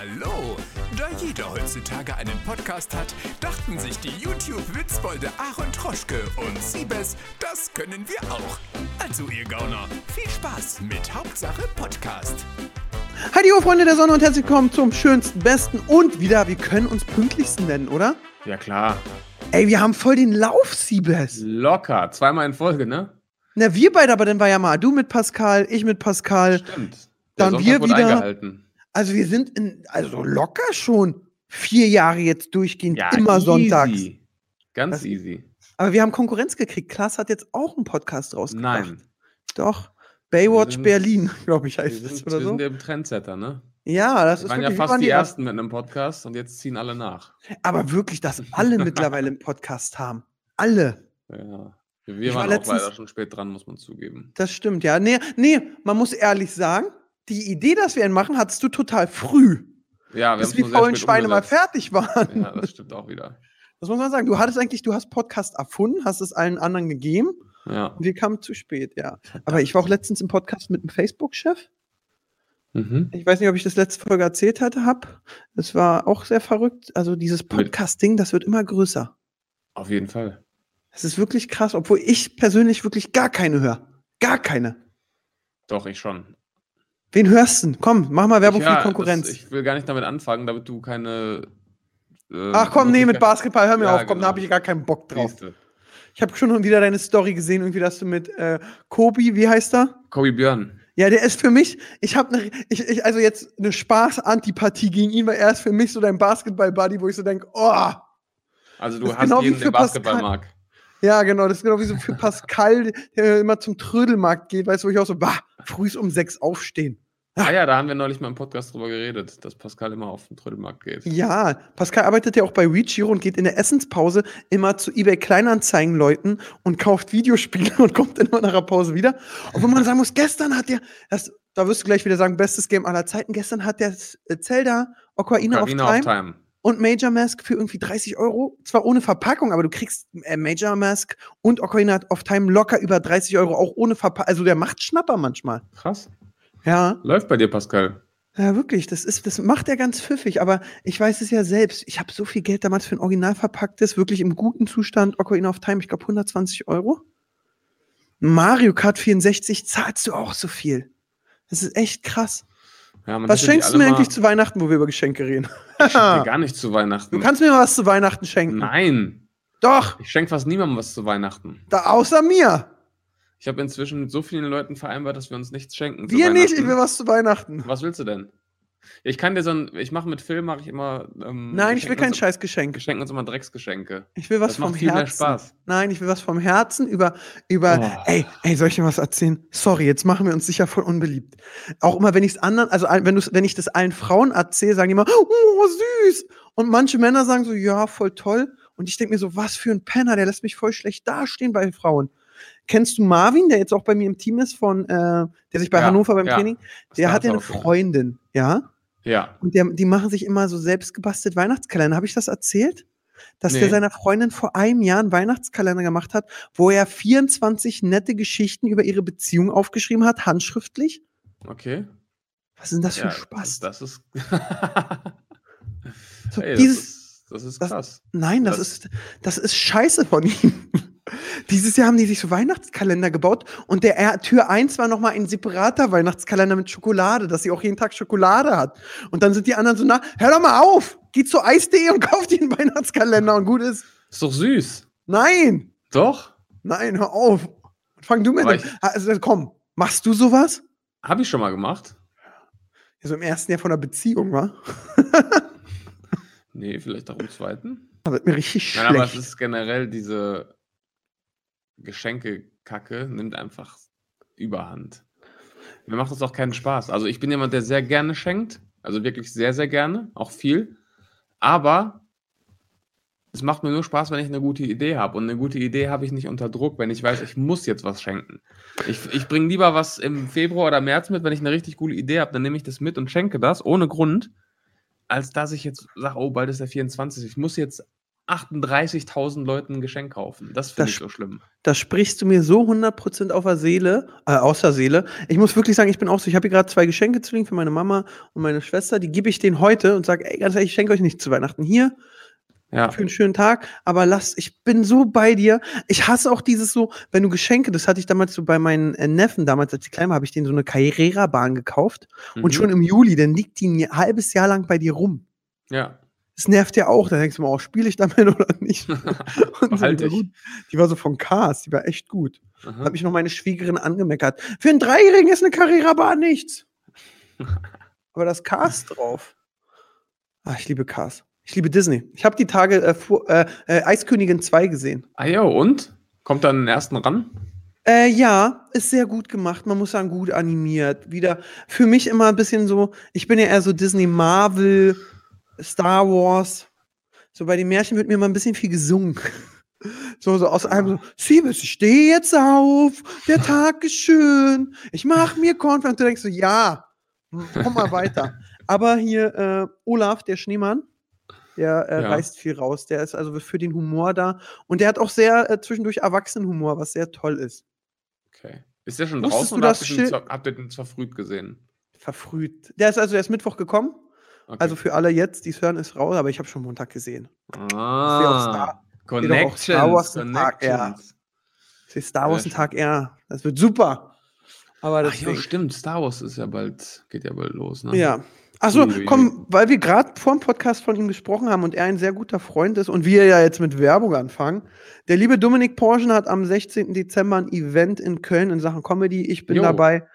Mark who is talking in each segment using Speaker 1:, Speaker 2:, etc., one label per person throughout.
Speaker 1: Hallo! Da jeder heutzutage einen Podcast hat, dachten sich die YouTube-Witzbolde Aaron Troschke und Siebes, das können wir auch. Also ihr Gauner, viel Spaß mit Hauptsache Podcast.
Speaker 2: Hi, ho, Freunde der Sonne und herzlich willkommen zum schönsten, besten und wieder, wir können uns pünktlichsten nennen, oder?
Speaker 3: Ja, klar.
Speaker 2: Ey, wir haben voll den Lauf, Siebes.
Speaker 3: Locker. Zweimal in Folge, ne?
Speaker 2: Na, wir beide, aber dann war ja mal du mit Pascal, ich mit Pascal.
Speaker 3: Stimmt.
Speaker 2: Dann
Speaker 3: Sonntag
Speaker 2: wir wieder.
Speaker 3: Eingehalten.
Speaker 2: Also wir sind in, also locker schon vier Jahre jetzt durchgehend,
Speaker 3: Ja,
Speaker 2: immer
Speaker 3: easy.
Speaker 2: sonntags.
Speaker 3: Ganz
Speaker 2: Das-
Speaker 3: easy.
Speaker 2: Aber wir haben Konkurrenz gekriegt. Klaas hat jetzt auch einen Podcast rausgebracht.
Speaker 3: Nein.
Speaker 2: Doch. Baywatch
Speaker 3: sind-
Speaker 2: Berlin, glaube ich,
Speaker 3: Wir
Speaker 2: heißt oder
Speaker 3: wir
Speaker 2: so.
Speaker 3: sind im Trendsetter, ne?
Speaker 2: Ja, das
Speaker 3: Wir
Speaker 2: ist
Speaker 3: waren ja
Speaker 2: wirklich, wir
Speaker 3: fast die
Speaker 2: die
Speaker 3: Ersten mit einem Podcast und jetzt ziehen alle nach.
Speaker 2: Aber wirklich, dass alle mittlerweile einen Podcast haben. Alle.
Speaker 3: Ja. Wir
Speaker 2: Ich war
Speaker 3: waren
Speaker 2: letztens-
Speaker 3: auch leider schon spät dran, muss man zugeben.
Speaker 2: Das stimmt, ja. Nee, nee, man muss ehrlich sagen, die Idee, dass wir ihn machen, hattest du total früh.
Speaker 3: Ja, wir
Speaker 2: Bis die faulen Schweine mal
Speaker 3: umgesetzt.
Speaker 2: fertig waren.
Speaker 3: Ja, das stimmt auch wieder.
Speaker 2: Das muss man sagen. Du hattest eigentlich, du hast Podcast erfunden, hast es allen anderen gegeben
Speaker 3: Ja.
Speaker 2: und wir kamen zu spät, ja. Aber ich war auch letztens im Podcast mit dem Facebook-Chef.
Speaker 3: Mhm.
Speaker 2: Ich weiß nicht, ob ich das letzte Folge erzählt hatte, hab. Das war auch sehr verrückt. Also dieses Podcast-Ding, das wird immer größer.
Speaker 3: Auf jeden Fall.
Speaker 2: Das ist wirklich krass, obwohl ich persönlich wirklich gar keine höre. Gar keine.
Speaker 3: Doch, ich schon.
Speaker 2: Wen hörst du? Komm, mach mal Werbung
Speaker 3: ich,
Speaker 2: für
Speaker 3: ja,
Speaker 2: die Konkurrenz.
Speaker 3: Das, ich will gar nicht damit anfangen, damit du keine. äh,
Speaker 2: Ach komm, nee, mit Basketball, hör mir
Speaker 3: Ja,
Speaker 2: auf, komm, da
Speaker 3: genau.
Speaker 2: habe ich gar keinen Bock drauf.
Speaker 3: Siehste.
Speaker 2: Ich habe schon wieder deine Story gesehen, irgendwie, dass du mit äh, Kobi, wie heißt er?
Speaker 3: Kobe Björn.
Speaker 2: Ja, der ist für mich, ich habe ne, ich, ich, also jetzt eine Spaß-Antipathie gegen ihn, weil er ist für mich so dein Basketball-Buddy, wo ich so denke, oh,
Speaker 3: Also du hast
Speaker 2: genau
Speaker 3: jeden, der Basketball
Speaker 2: Pascal.
Speaker 3: mag.
Speaker 2: Ja, genau, das ist genau wie so für Pascal, der immer zum Trödelmarkt geht, weißt du, wo ich auch so, bah, früh um sechs aufstehen.
Speaker 3: Ah ja, da haben wir neulich mal im Podcast drüber geredet, dass Pascal immer auf den Trödelmarkt geht.
Speaker 2: Ja, Pascal arbeitet ja auch bei Reachio und geht in der Essenspause immer zu eBay Kleinanzeigen Leuten und kauft Videospiele und kommt dann immer nach der Pause wieder. Obwohl man sagen muss, gestern hat der, das, da wirst du gleich wieder sagen, bestes Game aller Zeiten, gestern hat der äh, Zelda Ocarina of
Speaker 3: Ocarina
Speaker 2: Time,
Speaker 3: of Time.
Speaker 2: Und Major Mask für irgendwie 30 Euro. Zwar ohne Verpackung, aber du kriegst äh, Major Mask und Ocarina of Time locker über 30 Euro, auch ohne Verpackung. Also der macht Schnapper manchmal.
Speaker 3: Krass.
Speaker 2: Ja.
Speaker 3: Läuft bei dir, Pascal.
Speaker 2: Ja, wirklich, das ist, das macht er ganz pfiffig, aber ich weiß es ja selbst. Ich habe so viel Geld damals für ein original verpacktes, wirklich im guten Zustand Ocarina of Time, ich glaube 120 Euro. Mario Kart 64 zahlst du auch so viel. Das ist echt krass.
Speaker 3: Ja,
Speaker 2: Was schenkst du mir eigentlich zu Weihnachten, wo wir über Geschenke reden?
Speaker 3: Ich schenk dir gar nicht zu Weihnachten.
Speaker 2: Du kannst mir mal was zu Weihnachten schenken.
Speaker 3: Nein.
Speaker 2: Doch,
Speaker 3: Ich schenke fast niemandem was zu Weihnachten.
Speaker 2: da außer mir.
Speaker 3: Ich habe inzwischen mit so vielen Leuten vereinbart, dass wir uns nichts schenken.
Speaker 2: Wir nicht, ich will was zu Weihnachten.
Speaker 3: Was willst du denn? Ich kann dir so ein, ich mache mit Film, mache ich immer. Ähm,
Speaker 2: Nein, ich will kein
Speaker 3: uns-
Speaker 2: Scheißgeschenk.
Speaker 3: Wir schenken uns immer Drecksgeschenke.
Speaker 2: Ich will was
Speaker 3: Das
Speaker 2: vom
Speaker 3: macht viel mehr
Speaker 2: Herzen.
Speaker 3: Spaß.
Speaker 2: Nein, ich will was vom Herzen über, über,
Speaker 3: Oh.
Speaker 2: ey, ey, soll ich dir was erzählen? Sorry, jetzt machen wir uns sicher voll unbeliebt. Auch immer, wenn ich es anderen, also wenn, wenn ich das allen Frauen erzähle, sagen die immer, oh, süß. Und manche Männer sagen so, ja, voll toll. Und ich denke mir so, was für ein Penner, der lässt mich voll schlecht dastehen bei Frauen. Kennst du Marvin, der jetzt auch bei mir im Team ist, von, äh, der sich bei
Speaker 3: Ja,
Speaker 2: Hannover beim
Speaker 3: ja.
Speaker 2: Training, der hat ja eine Freundin, ja?
Speaker 3: Ja.
Speaker 2: Und der, die machen sich immer so selbst gebastelt Weihnachtskalender. Habe ich das erzählt? Dass der
Speaker 3: Nee.
Speaker 2: seiner Freundin vor einem Jahr einen Weihnachtskalender gemacht hat, wo er 24 nette Geschichten über ihre Beziehung aufgeschrieben hat, handschriftlich.
Speaker 3: Okay.
Speaker 2: Was ist denn das für
Speaker 3: ja,
Speaker 2: ein Spaß?
Speaker 3: Das ist.
Speaker 2: So,
Speaker 3: Ey,
Speaker 2: dieses,
Speaker 3: das ist, das ist
Speaker 2: das-
Speaker 3: krass.
Speaker 2: nein, das,
Speaker 3: das-
Speaker 2: ist, das ist scheiße von ihm. Dieses Jahr haben die sich so Weihnachtskalender gebaut und der er, Tür 1 war nochmal ein separater Weihnachtskalender mit Schokolade, dass sie auch jeden Tag Schokolade hat. Und dann sind die anderen so, na, hör doch mal auf, geh zu eis.de und kauf dir einen Weihnachtskalender und gut ist.
Speaker 3: Ist doch süß.
Speaker 2: Nein,
Speaker 3: Doch?
Speaker 2: nein, hör auf. Fang du mit an. Also komm, machst du sowas?
Speaker 3: Habe ich schon mal gemacht?
Speaker 2: Ja, so im ersten Jahr von der Beziehung, wa?
Speaker 3: Nee, vielleicht auch im zweiten.
Speaker 2: Da wird mir richtig
Speaker 3: Nein, aber es ist generell diese Geschenke-Kacke nimmt einfach überhand. Mir macht das auch keinen Spaß. Also ich bin jemand, der sehr gerne schenkt. Also wirklich sehr, sehr gerne. Auch viel. Aber es macht mir nur Spaß, wenn ich eine gute Idee habe. Und eine gute Idee habe ich nicht unter Druck, wenn ich weiß, ich muss jetzt was schenken. Ich, ich bringe lieber was im Februar oder März mit, wenn ich eine richtig coole Idee habe, dann nehme ich das mit und schenke das ohne Grund, als dass ich jetzt sage, oh, bald ist der 24. Ich muss jetzt 38.000 Leuten ein Geschenk kaufen. Das finde ich so schlimm.
Speaker 2: Da sprichst du mir so 100% auf der Seele, äh, aus der Seele. Ich muss wirklich sagen, ich bin auch so, ich habe hier gerade zwei Geschenke zu liegen für meine Mama und meine Schwester. Die gebe ich denen heute und sage, ey, ganz ehrlich, ich schenke euch nicht zu Weihnachten hier
Speaker 3: Ja.
Speaker 2: für einen schönen Tag, aber lass, ich bin so bei dir. Ich hasse auch dieses so, wenn du Geschenke, das hatte ich damals so bei meinen äh, Neffen, damals als ich klein war, habe ich denen so eine Carrera-Bahn gekauft und
Speaker 3: Mhm.
Speaker 2: schon im Juli, dann liegt die ein halbes Jahr lang bei dir rum.
Speaker 3: Ja.
Speaker 2: Das nervt ja auch. Da denkst du mal, oh, spiele ich damit oder nicht? Und so, die, war gut. die war so von Cars, die war echt gut.
Speaker 3: Aha.
Speaker 2: Hat mich noch meine Schwiegerin angemeckert. Für einen Dreijährigen ist eine Carrera-Bahn nichts. Aber das Cars drauf. Ah, ich liebe Cars. Ich liebe Disney. Ich habe die Tage äh, vor, äh, äh, Eiskönigin 2 gesehen.
Speaker 3: Ah ja, und? Kommt dann den ersten ran?
Speaker 2: Äh, ja, ist sehr gut gemacht. Man muss sagen, gut animiert. Wieder für mich immer ein bisschen so, ich bin ja eher so Disney, Marvel, Star Wars. So bei den Märchen wird mir immer ein bisschen viel gesungen. So, so aus einem so, Siebes, ich stehe jetzt auf, der Tag ist schön, ich mach mir Cornflakes. Du denkst so, ja, komm mal weiter. Aber hier äh, Olaf, der Schneemann, der äh,
Speaker 3: Ja.
Speaker 2: reißt viel raus. Der ist also für den Humor da. Und der hat auch sehr äh, zwischendurch Erwachsenenhumor, was sehr toll ist.
Speaker 3: Okay. Ist der schon
Speaker 2: Wusstest
Speaker 3: draußen
Speaker 2: du
Speaker 3: oder
Speaker 2: das
Speaker 3: habt ihr, den,
Speaker 2: Schild-
Speaker 3: ver- habt ihr den verfrüht gesehen?
Speaker 2: Verfrüht. Der ist also erst Mittwoch gekommen.
Speaker 3: Okay.
Speaker 2: Also für alle jetzt, die es hören, ist raus, aber ich habe schon Montag gesehen.
Speaker 3: ah,
Speaker 2: auch Star- Wars einen Tag, ja.
Speaker 3: Connections.
Speaker 2: Ich sehe Star Wars einen Tag eher. Das wird super. Aber
Speaker 3: Ach ja, stimmt. Star Wars ist ja bald, geht ja bald los, ne?
Speaker 2: Ja. Achso, komm, weil wir gerade vor dem Podcast von ihm gesprochen haben und er ein sehr guter Freund ist und wir ja jetzt mit Werbung anfangen. Der liebe Dominik Porschen hat am 16. Dezember ein Event in Köln in Sachen Comedy. Ich bin
Speaker 3: Jo.
Speaker 2: dabei.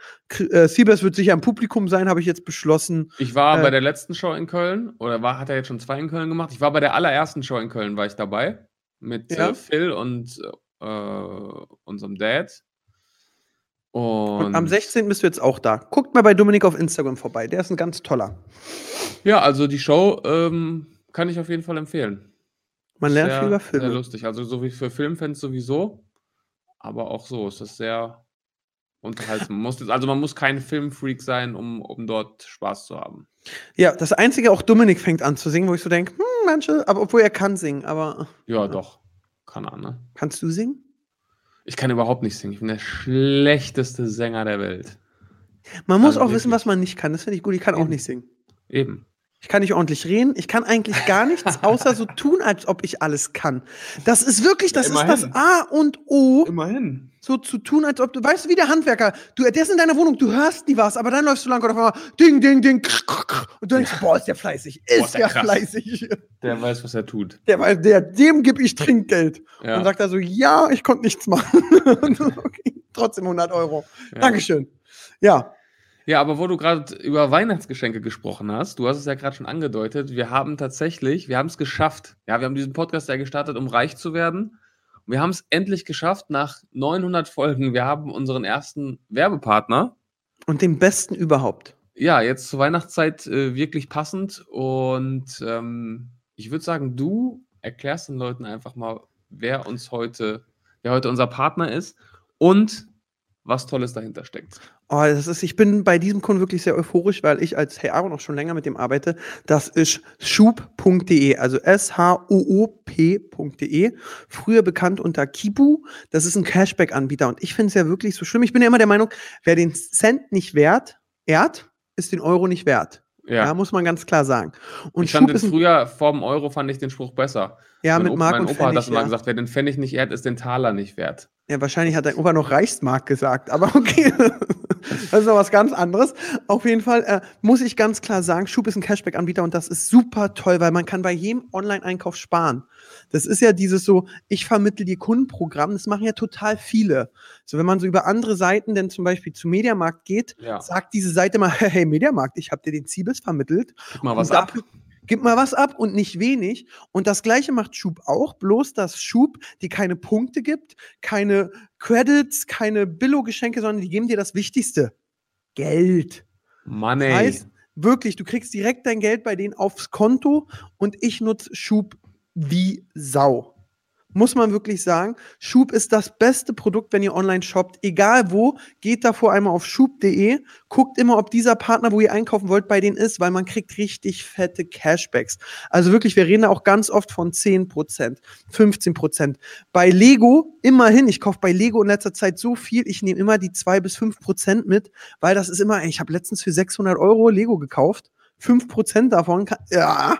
Speaker 2: Äh, Siebes wird sicher im Publikum sein, habe ich jetzt beschlossen.
Speaker 3: Ich war
Speaker 2: Äh,
Speaker 3: bei der letzten Show in Köln, oder war, hat er jetzt schon zwei in Köln gemacht? Ich war bei der allerersten Show in Köln, war ich dabei. Mit
Speaker 2: Ja.
Speaker 3: äh, Phil und äh, unserem Dad. Und,
Speaker 2: Und am 16. bist du jetzt auch da. Guckt mal bei Dominik auf Instagram vorbei. Der ist ein ganz toller.
Speaker 3: Ja, also die Show ähm, kann ich auf jeden Fall empfehlen.
Speaker 2: Man lernt
Speaker 3: sehr,
Speaker 2: viel über
Speaker 3: Sehr
Speaker 2: Filme.
Speaker 3: lustig. Also so wie für Filmfans sowieso, aber auch so ist das sehr unterhaltsam. Man muss, also man muss kein Filmfreak sein, um, um dort Spaß zu haben.
Speaker 2: Ja, das Einzige, auch Dominik fängt an zu singen, wo ich so denke, hm, manche, aber obwohl er kann singen, aber
Speaker 3: Ja, doch. Kann er, ne?
Speaker 2: kannst du singen?
Speaker 3: Ich kann überhaupt nicht singen. Ich bin der schlechteste Sänger der Welt.
Speaker 2: Man muss
Speaker 3: Also
Speaker 2: auch wissen,
Speaker 3: wirklich.
Speaker 2: was man nicht kann. Das finde ich gut. Ich kann auch
Speaker 3: Eben.
Speaker 2: nicht singen.
Speaker 3: Eben.
Speaker 2: Ich kann nicht ordentlich reden. Ich kann eigentlich gar nichts, außer so tun, als ob ich alles kann. Das ist wirklich, das
Speaker 3: Ja,
Speaker 2: ist das. A und O,
Speaker 3: Immerhin.
Speaker 2: so zu tun, als ob du, weißt du, wie der Handwerker, du, der ist in deiner Wohnung, du hörst nie was, aber dann läufst du lang und auf einmal, ding, ding, ding, krr, krr, krr, und du denkst, boah, ist der fleißig, ist,
Speaker 3: Boah, ist der
Speaker 2: der fleißig.
Speaker 3: Der weiß, was er tut.
Speaker 2: Der, weiß- der, dem gebe ich Trinkgeld.
Speaker 3: Ja.
Speaker 2: Und sagt er so, ja, ich konnte nichts machen. okay, trotzdem 100 Euro.
Speaker 3: ja.
Speaker 2: Dankeschön. Ja,
Speaker 3: Ja, aber wo du gerade über Weihnachtsgeschenke gesprochen hast, du hast es ja gerade schon angedeutet, wir haben tatsächlich, wir haben es geschafft. Ja, wir haben diesen Podcast ja gestartet, um reich zu werden. Und wir haben es endlich geschafft nach 900 Folgen. Wir haben unseren ersten Werbepartner.
Speaker 2: und den besten überhaupt.
Speaker 3: Ja, jetzt zur Weihnachtszeit äh, wirklich passend. Und ähm, ich würde sagen, du erklärst den Leuten einfach mal, wer uns heute, wer heute unser Partner ist und was Tolles dahinter steckt.
Speaker 2: Oh, das ist, ich bin bei diesem Kunden wirklich sehr euphorisch, weil ich als Hey Aaron auch schon länger mit dem arbeite. Das ist schub.de, also S-H-O-O-P.de. Früher bekannt unter Kibu. Das ist ein Cashback-Anbieter und ich finde es ja wirklich so schlimm. Ich bin ja immer der Meinung, wer den Cent nicht wert, ehrt, ist den Euro nicht wert. Ja,
Speaker 3: Ja,
Speaker 2: muss man ganz klar sagen. Und
Speaker 3: ich fand
Speaker 2: Schub
Speaker 3: den
Speaker 2: ist ein,
Speaker 3: früher vor dem Euro fand ich den Spruch besser.
Speaker 2: ja
Speaker 3: mein
Speaker 2: mit Mark
Speaker 3: mein
Speaker 2: und
Speaker 3: Opa hat das
Speaker 2: Pfennig.
Speaker 3: immer
Speaker 2: Ja.
Speaker 3: gesagt, wer den Pfennig nicht ehrt, ist den Taler nicht wert.
Speaker 2: Ja, wahrscheinlich hat dein Opa noch Reichsmark gesagt, aber okay. das ist noch was ganz anderes. Auf jeden Fall äh, muss ich ganz klar sagen, Schub ist ein Cashback-Anbieter und das ist super toll, weil man kann bei jedem Online-Einkauf sparen. Das ist ja dieses so, ich vermittle dir Kundenprogramm, das machen ja total viele. So, wenn man so über andere Seiten denn zum Beispiel zu Mediamarkt geht,
Speaker 3: Ja,
Speaker 2: sagt diese Seite mal, hey Mediamarkt, ich habe dir den Ziebes vermittelt.
Speaker 3: gib mal was
Speaker 2: Und
Speaker 3: ab.
Speaker 2: Gib mal was ab und nicht wenig. Und das gleiche macht Schub auch, bloß dass Schub die keine Punkte gibt, keine Credits, keine Billo-Geschenke, sondern die geben dir das Wichtigste. Geld.
Speaker 3: Money.
Speaker 2: Das heißt, wirklich, du kriegst direkt dein Geld bei denen aufs Konto und ich nutze Schub wie Sau. Muss man wirklich sagen. Schub ist das beste Produkt, wenn ihr online shoppt. Egal wo, geht davor einmal auf schub.de, guckt immer, ob dieser Partner, wo ihr einkaufen wollt, bei denen ist, weil man kriegt richtig fette Cashbacks. Also wirklich, wir reden da auch ganz oft von 10%, 15%. Bei Lego, immerhin, ich kaufe bei Lego in letzter Zeit so viel, ich nehme immer die 2 bis 5% mit, weil das ist immer, ich habe letztens für 600 Euro Lego gekauft. 5% davon, kann, ja,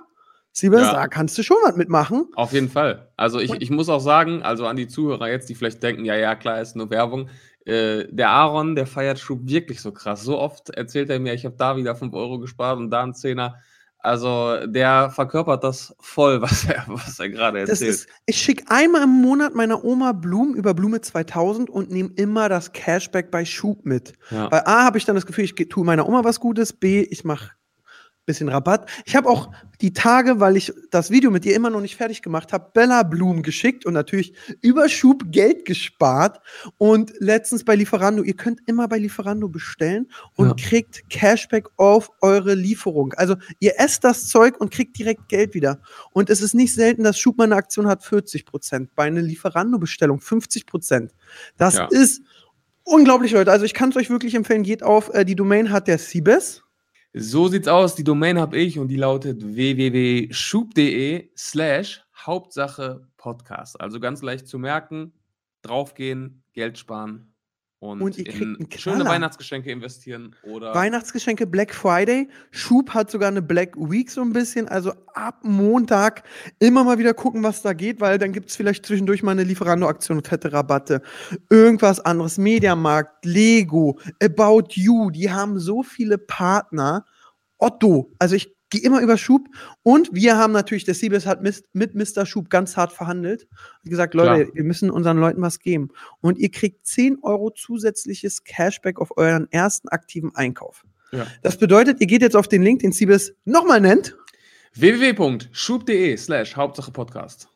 Speaker 2: Siebes,
Speaker 3: Ja.
Speaker 2: da kannst du schon was mitmachen.
Speaker 3: Auf jeden Fall. Also ich, ich muss auch sagen, also an die Zuhörer jetzt, die vielleicht denken, ja, ja, klar, ist nur Werbung. Äh, der Aaron, der feiert Schub wirklich so krass. So oft erzählt er mir, ich habe da wieder 5 Euro gespart und da einen Zehner. Also der verkörpert das voll, was er, was er gerade erzählt.
Speaker 2: ist, ich schicke einmal im Monat meiner Oma Blumen über Blume 2000 und nehme immer das Cashback bei Schub mit.
Speaker 3: ja.
Speaker 2: Weil A, habe ich dann das Gefühl, ich tue meiner Oma was Gutes, B, ich mache bisschen Rabatt. Ich habe auch die Tage, weil ich das Video mit ihr immer noch nicht fertig gemacht habe, Bella Blumen geschickt und natürlich über Schub Geld gespart. Und letztens bei Lieferando, ihr könnt immer bei Lieferando bestellen und
Speaker 3: Ja.
Speaker 2: kriegt Cashback auf eure Lieferung. Also ihr esst das Zeug und kriegt direkt Geld wieder. Und es ist nicht selten, dass Schub mal eine Aktion hat 40 Prozent, bei einer Lieferando-Bestellung 50 Prozent. Das
Speaker 3: Ja.
Speaker 2: ist unglaublich, Leute. Also ich kann es euch wirklich empfehlen, geht auf, äh, die Domain hat der Siebes.
Speaker 3: So sieht's aus. Die Domain habe ich und die lautet www.schub.de slash Hauptsache Podcast. Also ganz leicht zu merken, draufgehen, Geld sparen und,
Speaker 2: Und ihr kriegt
Speaker 3: in schöne. Weihnachtsgeschenke investieren oder
Speaker 2: Weihnachtsgeschenke Black Friday. Schub hat sogar eine Black Week so ein bisschen. Also ab Montag immer mal wieder gucken, was da geht, weil dann gibt es vielleicht zwischendurch mal eine Lieferando-Aktion und fette Rabatte. Irgendwas anderes. Mediamarkt, Lego, About You, die haben so viele Partner. Otto, also ich gehe immer über Schub. Und wir haben natürlich, der Siebes hat mis- mit Mr. Schub ganz hart verhandelt. Hat gesagt, Leute,
Speaker 3: Klar.
Speaker 2: wir müssen unseren Leuten was geben. Und ihr kriegt 10 Euro zusätzliches Cashback auf euren ersten aktiven Einkauf.
Speaker 3: Ja.
Speaker 2: Das bedeutet, ihr geht jetzt auf den Link, den Siebes nochmal nennt
Speaker 3: www.schub.de slash Hauptsache Podcast.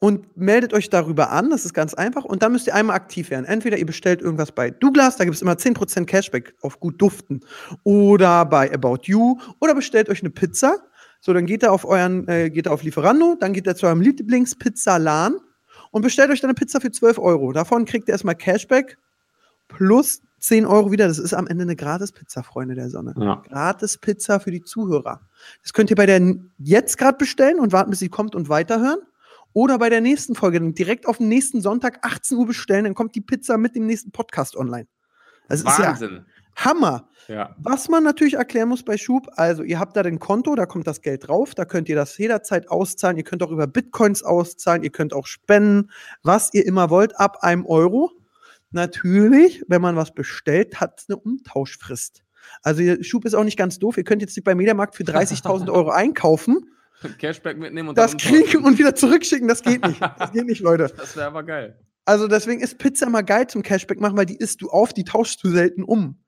Speaker 2: Und meldet euch darüber an. Das ist ganz einfach. Und dann müsst ihr einmal aktiv werden. Entweder ihr bestellt irgendwas bei Douglas, da gibt es immer 10% Cashback auf gut duften. Oder bei About You. Oder bestellt euch eine Pizza. So, dann geht ihr auf euren, äh, geht ihr auf Lieferando, dann geht ihr zu eurem Lieblingspizzalan und bestellt euch dann eine Pizza für 12 Euro. Davon kriegt ihr erstmal Cashback plus 10 Euro wieder. Das ist am Ende eine Gratis-Pizza, Freunde der Sonne.
Speaker 3: Ja.
Speaker 2: Gratis Pizza für die Zuhörer. Das könnt ihr bei der jetzt gerade bestellen und warten, bis sie kommt und weiterhören. Oder bei der nächsten Folge dann direkt auf den nächsten Sonntag 18 Uhr bestellen, dann kommt die Pizza mit dem nächsten Podcast online. Das ist ja
Speaker 3: Wahnsinn.
Speaker 2: Hammer.
Speaker 3: Ja.
Speaker 2: Was man natürlich erklären muss bei Schub, also ihr habt da den Konto, da kommt das Geld drauf, da könnt ihr das jederzeit auszahlen, ihr könnt auch über Bitcoins auszahlen, ihr könnt auch spenden, was ihr immer wollt, ab einem Euro. Natürlich, wenn man was bestellt, hat es eine Umtauschfrist. Also Schub ist auch nicht ganz doof, ihr könnt jetzt nicht beim Mediamarkt für 30.000 Euro einkaufen,
Speaker 3: Cashback mitnehmen und
Speaker 2: das kriegen und wieder zurückschicken, das geht nicht. Das geht nicht, Leute.
Speaker 3: Das wäre aber geil.
Speaker 2: Also deswegen ist Pizza immer geil zum Cashback machen, weil die isst du auf, die tauschst du selten um.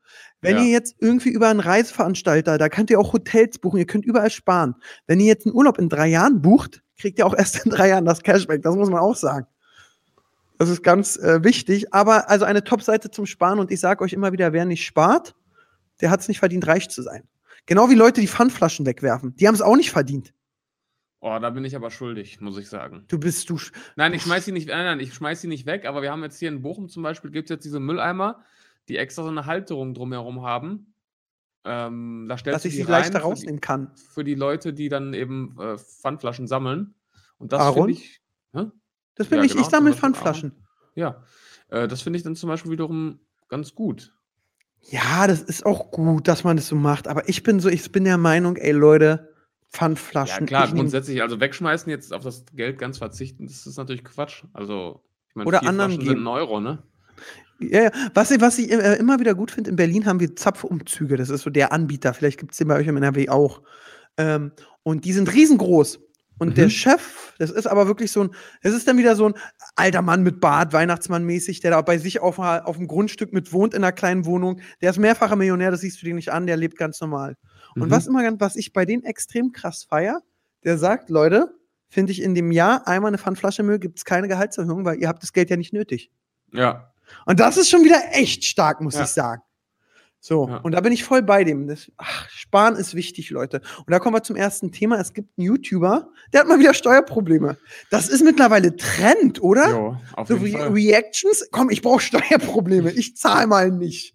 Speaker 2: Wenn
Speaker 3: Ja.
Speaker 2: ihr jetzt irgendwie über einen Reiseveranstalter, da könnt ihr auch Hotels buchen, ihr könnt überall sparen. Wenn ihr jetzt einen Urlaub in drei Jahren bucht, kriegt ihr auch erst in drei Jahren das Cashback. Das muss man auch sagen. Das ist ganz äh, wichtig. Aber also eine Top-Seite zum Sparen und ich sage euch immer wieder, wer nicht spart, der hat es nicht verdient, reich zu sein. Genau wie Leute, die Pfandflaschen wegwerfen. Die haben es auch nicht verdient.
Speaker 3: Oh, da bin ich aber schuldig, muss ich sagen.
Speaker 2: Du bist du.
Speaker 3: Nein, ich schmeiß sie nicht, nein, nein, ich schmeiß sie nicht weg, aber wir haben jetzt hier in Bochum zum Beispiel, gibt es jetzt diese Mülleimer, die extra so eine Halterung drumherum haben. Ähm, da stellst
Speaker 2: Dass ich
Speaker 3: die
Speaker 2: sie leichter rausnehmen kann.
Speaker 3: für die Leute, die dann eben äh, Pfandflaschen sammeln. Und das finde ich. Hä?
Speaker 2: Das bin
Speaker 3: Ja,
Speaker 2: ich.
Speaker 3: genau,
Speaker 2: ich sammle Pfandflaschen.
Speaker 3: Ja. Äh, das finde ich dann zum Beispiel wiederum ganz gut.
Speaker 2: Ja, das ist auch gut, dass man das so macht. Aber ich bin so, ich bin der Meinung, ey Leute,
Speaker 3: Ja,
Speaker 2: Pfandflaschen.
Speaker 3: klar,
Speaker 2: ich
Speaker 3: grundsätzlich, also wegschmeißen, jetzt auf das Geld ganz verzichten, das ist natürlich Quatsch. Also, ich meine,
Speaker 2: Oder anderen
Speaker 3: Flaschen sind
Speaker 2: geben.
Speaker 3: ein Euro, ne?
Speaker 2: Ja, ja. Was, ich- was ich äh, immer wieder gut finde, in Berlin haben wir Zapfumzüge. Das ist so der Anbieter. Vielleicht gibt es den bei euch im NRW auch. Ähm, und die sind riesengroß. Und der
Speaker 3: Mhm.
Speaker 2: Chef, das ist aber wirklich so ein, das ist dann wieder so ein alter Mann mit Bart, Weihnachtsmann mäßig, der da bei sich auf, auf dem Grundstück mit wohnt in einer kleinen Wohnung. Der ist mehrfacher Millionär, das siehst du dir nicht an, der lebt ganz normal. Und
Speaker 3: Mhm.
Speaker 2: was immer ganz, was ich bei denen extrem krass feier, der sagt, Leute, finde ich in dem Jahr einmal eine Pfandflasche Müll, gibt es keine Gehaltserhöhung, weil ihr habt das Geld ja nicht nötig.
Speaker 3: Ja.
Speaker 2: Und das ist schon wieder echt stark, muss
Speaker 3: Ja.
Speaker 2: ich sagen. So,
Speaker 3: Ja.
Speaker 2: und da bin ich voll bei dem. Das, ach, Sparen ist wichtig, Leute. Und da kommen wir zum ersten Thema. Es gibt einen YouTuber, der hat mal wieder Steuerprobleme. Das ist mittlerweile Trend, oder?
Speaker 3: Jo, auf
Speaker 2: so
Speaker 3: jeden
Speaker 2: Re
Speaker 3: Fall.
Speaker 2: Reactions. Komm, ich brauche Steuerprobleme. Ich zahle mal nicht.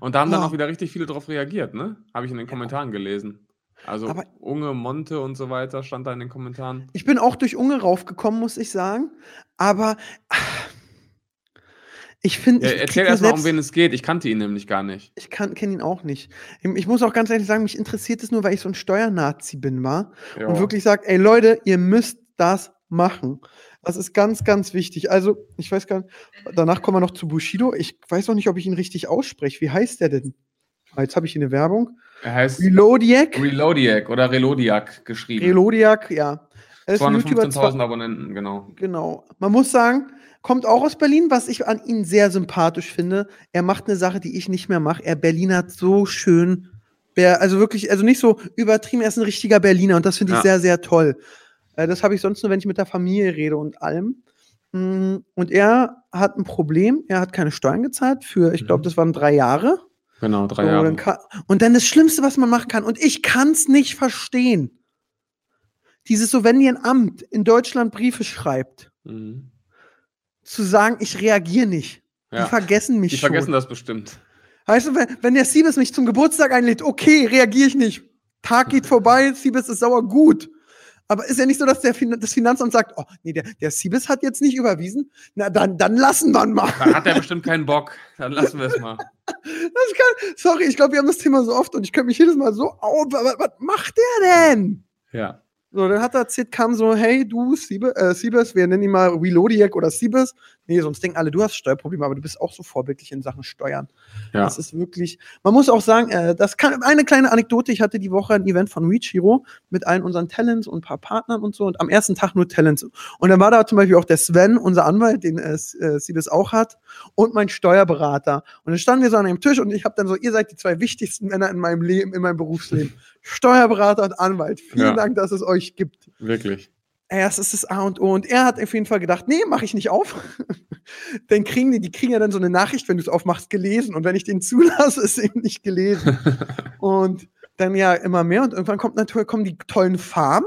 Speaker 3: Und da haben dann
Speaker 2: Oh.
Speaker 3: auch wieder richtig viele drauf reagiert, ne? Habe ich in den Kommentaren gelesen. Also
Speaker 2: Aber-
Speaker 3: Unge, Monte und so weiter stand da in den Kommentaren.
Speaker 2: Ich bin auch durch Unge raufgekommen, muss ich sagen. Aber ach, ich finde,
Speaker 3: Ja, erzähl
Speaker 2: krieg
Speaker 3: erst mal, um wen es geht. Ich kannte ihn nämlich gar nicht.
Speaker 2: ich kenne ihn auch nicht. Ich muss auch ganz ehrlich sagen, mich interessiert es nur, weil ich so ein Steuernazi bin, war.
Speaker 3: Ja.
Speaker 2: und wirklich sagt, ey Leute, ihr müsst das machen. Das ist ganz, ganz wichtig. Also, ich weiß gar nicht, danach kommen wir noch zu Bushido. Ich weiß noch nicht, ob ich ihn richtig ausspreche. Wie heißt der denn? Jetzt habe ich hier eine Werbung.
Speaker 3: Er heißt
Speaker 2: Reloadiac?
Speaker 3: Reloadiac oder Relodiac geschrieben.
Speaker 2: Reloadiac, ja. Er ist ein YouTuber,
Speaker 3: 215.000 Abonnenten, genau.
Speaker 2: Genau. Man muss sagen, kommt auch aus Berlin, was ich an ihm sehr sympathisch finde. Er macht eine Sache, die ich nicht mehr mache. Er Berlinert so schön. Also wirklich, also nicht so übertrieben, er ist ein richtiger Berliner und das finde ich
Speaker 3: Ja.
Speaker 2: sehr, sehr toll. Äh, Das habe ich sonst nur, wenn ich mit der Familie rede und allem. Mm, Und er hat ein Problem, er hat keine Steuern gezahlt für, ich glaube,
Speaker 3: Mhm.
Speaker 2: das waren drei Jahre.
Speaker 3: Genau, drei
Speaker 2: So,
Speaker 3: Jahre.
Speaker 2: dann kann, und dann das Schlimmste, was man machen kann, und ich kann es nicht verstehen. Dieses so, wenn dir ein Amt in Deutschland Briefe schreibt,
Speaker 3: Mhm.
Speaker 2: Zu sagen, ich reagiere nicht.
Speaker 3: Ja.
Speaker 2: Die vergessen mich
Speaker 3: Die
Speaker 2: schon.
Speaker 3: vergessen das bestimmt.
Speaker 2: Weißt du, wenn, wenn der Siebes mich zum Geburtstag einlädt, okay, reagiere ich nicht. Tag geht vorbei, Siebes ist sauer, gut. Aber ist ja nicht so, dass der fin das Finanzamt sagt, oh, nee, der, der Siebes hat jetzt nicht überwiesen. Na, dann, dann lassen wir ihn mal.
Speaker 3: Da hat er bestimmt keinen Bock. Dann lassen wir es mal.
Speaker 2: Kann, sorry, ich glaube, wir haben das Thema so oft und ich könnte mich jedes Mal so auf. Was, was macht der denn?
Speaker 3: Ja.
Speaker 2: So, dann hat er erzählt, kam so, hey, du, Siebe, äh, Siebes, wir nennen ihn mal Relodiac oder Siebes. Nee, sonst denken alle, du hast Steuerprobleme, aber du bist auch so vorbildlich in Sachen Steuern.
Speaker 3: Ja.
Speaker 2: Das ist wirklich, man muss auch sagen, äh, das kann, eine kleine Anekdote, ich hatte die Woche ein Event von Reachiro mit allen unseren Talents und ein paar Partnern und so und am ersten Tag nur Talents. Und dann war da zum Beispiel auch der Sven, unser Anwalt, den äh, äh, Siebes auch hat, und mein Steuerberater. Und dann standen wir so an einem Tisch und ich habe dann so, ihr seid die zwei wichtigsten Männer in meinem Leben, in meinem Berufsleben. Steuerberater und Anwalt. Vielen
Speaker 3: Ja.
Speaker 2: Dank, dass es euch gibt.
Speaker 3: Wirklich.
Speaker 2: Ey, das ist das A und O. Und er hat auf jeden Fall gedacht, nee, mache ich nicht auf. dann kriegen die, die kriegen ja dann so eine Nachricht, wenn du es aufmachst, gelesen. Und wenn ich den zulasse, ist eben nicht gelesen. und dann ja immer mehr. Und irgendwann kommt natürlich, kommen die tollen Farben.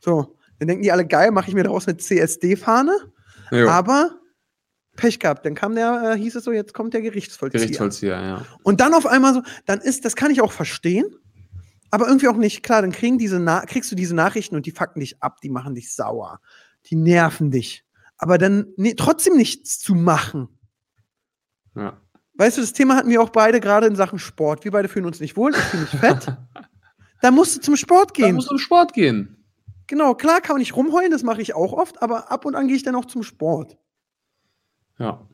Speaker 2: So, dann denken die alle, geil, mache ich mir daraus eine CSD-Fahne. Aber Pech gehabt. Dann kam der, äh, hieß es so, jetzt kommt der Gerichtsvollzieher.
Speaker 3: Gerichtsvollzieher, ja.
Speaker 2: Und dann auf einmal so, dann ist, das kann ich auch verstehen, aber irgendwie auch nicht. Klar, dann kriegen diese Na kriegst du diese Nachrichten und die fucken dich ab, die machen dich sauer, die nerven dich. Aber dann nee, trotzdem nichts zu machen.
Speaker 3: ja.
Speaker 2: Weißt du, das Thema hatten wir auch beide gerade in Sachen Sport. Wir beide fühlen uns nicht wohl, ich fühle mich fett. Da musst du zum Sport
Speaker 3: Da
Speaker 2: gehen.
Speaker 3: musst du im Sport gehen.
Speaker 2: Genau, klar kann man nicht rumheulen, das mache ich auch oft, aber ab und an gehe ich dann auch zum Sport.
Speaker 3: Ja.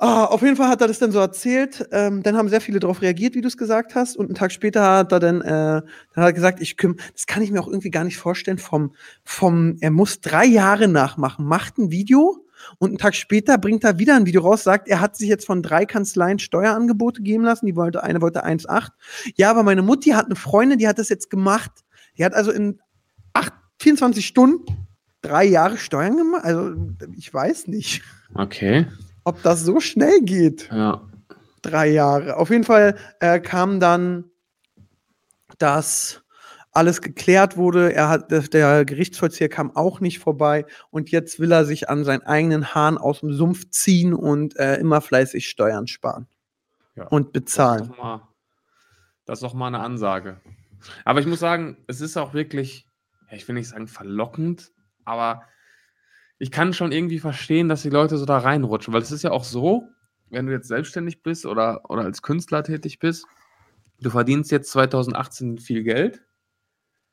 Speaker 2: Ah, auf jeden Fall hat er das dann so erzählt. Ähm, dann haben sehr viele darauf reagiert, wie du es gesagt hast. Und einen Tag später hat er dann, äh, dann hat er gesagt, ich kümm, das kann ich mir auch irgendwie gar nicht vorstellen. Vom, vom, er muss drei Jahre nachmachen, macht ein Video und einen Tag später bringt er wieder ein Video raus, sagt, er hat sich jetzt von drei Kanzleien Steuerangebote geben lassen. Die wollte, eine wollte 1,8. Ja, aber meine Mutti hat eine Freundin, die hat das jetzt gemacht. Die hat also in acht, 24 Stunden drei Jahre Steuern gemacht. Also, ich weiß nicht,
Speaker 3: Okay.
Speaker 2: Ob das so schnell geht
Speaker 3: Ja.
Speaker 2: drei Jahre. Auf jeden Fall äh, kam dann, dass alles geklärt wurde. Er hat, der- Gerichtsvollzieher kam auch nicht vorbei und jetzt will er sich an seinen eigenen Hahn aus dem Sumpf ziehen und äh, immer fleißig Steuern sparen
Speaker 3: ja.
Speaker 2: und
Speaker 3: Das ist,
Speaker 2: bezahlen.
Speaker 3: mal, das ist doch mal eine Ansage. Aber ich muss sagen, es ist auch wirklich, ich will nicht sagen verlockend, aber ich kann schon irgendwie verstehen, dass die Leute so da reinrutschen, weil es ist ja auch so, wenn du jetzt selbstständig bist oder, oder als Künstler tätig bist, du verdienst jetzt 2018 viel Geld,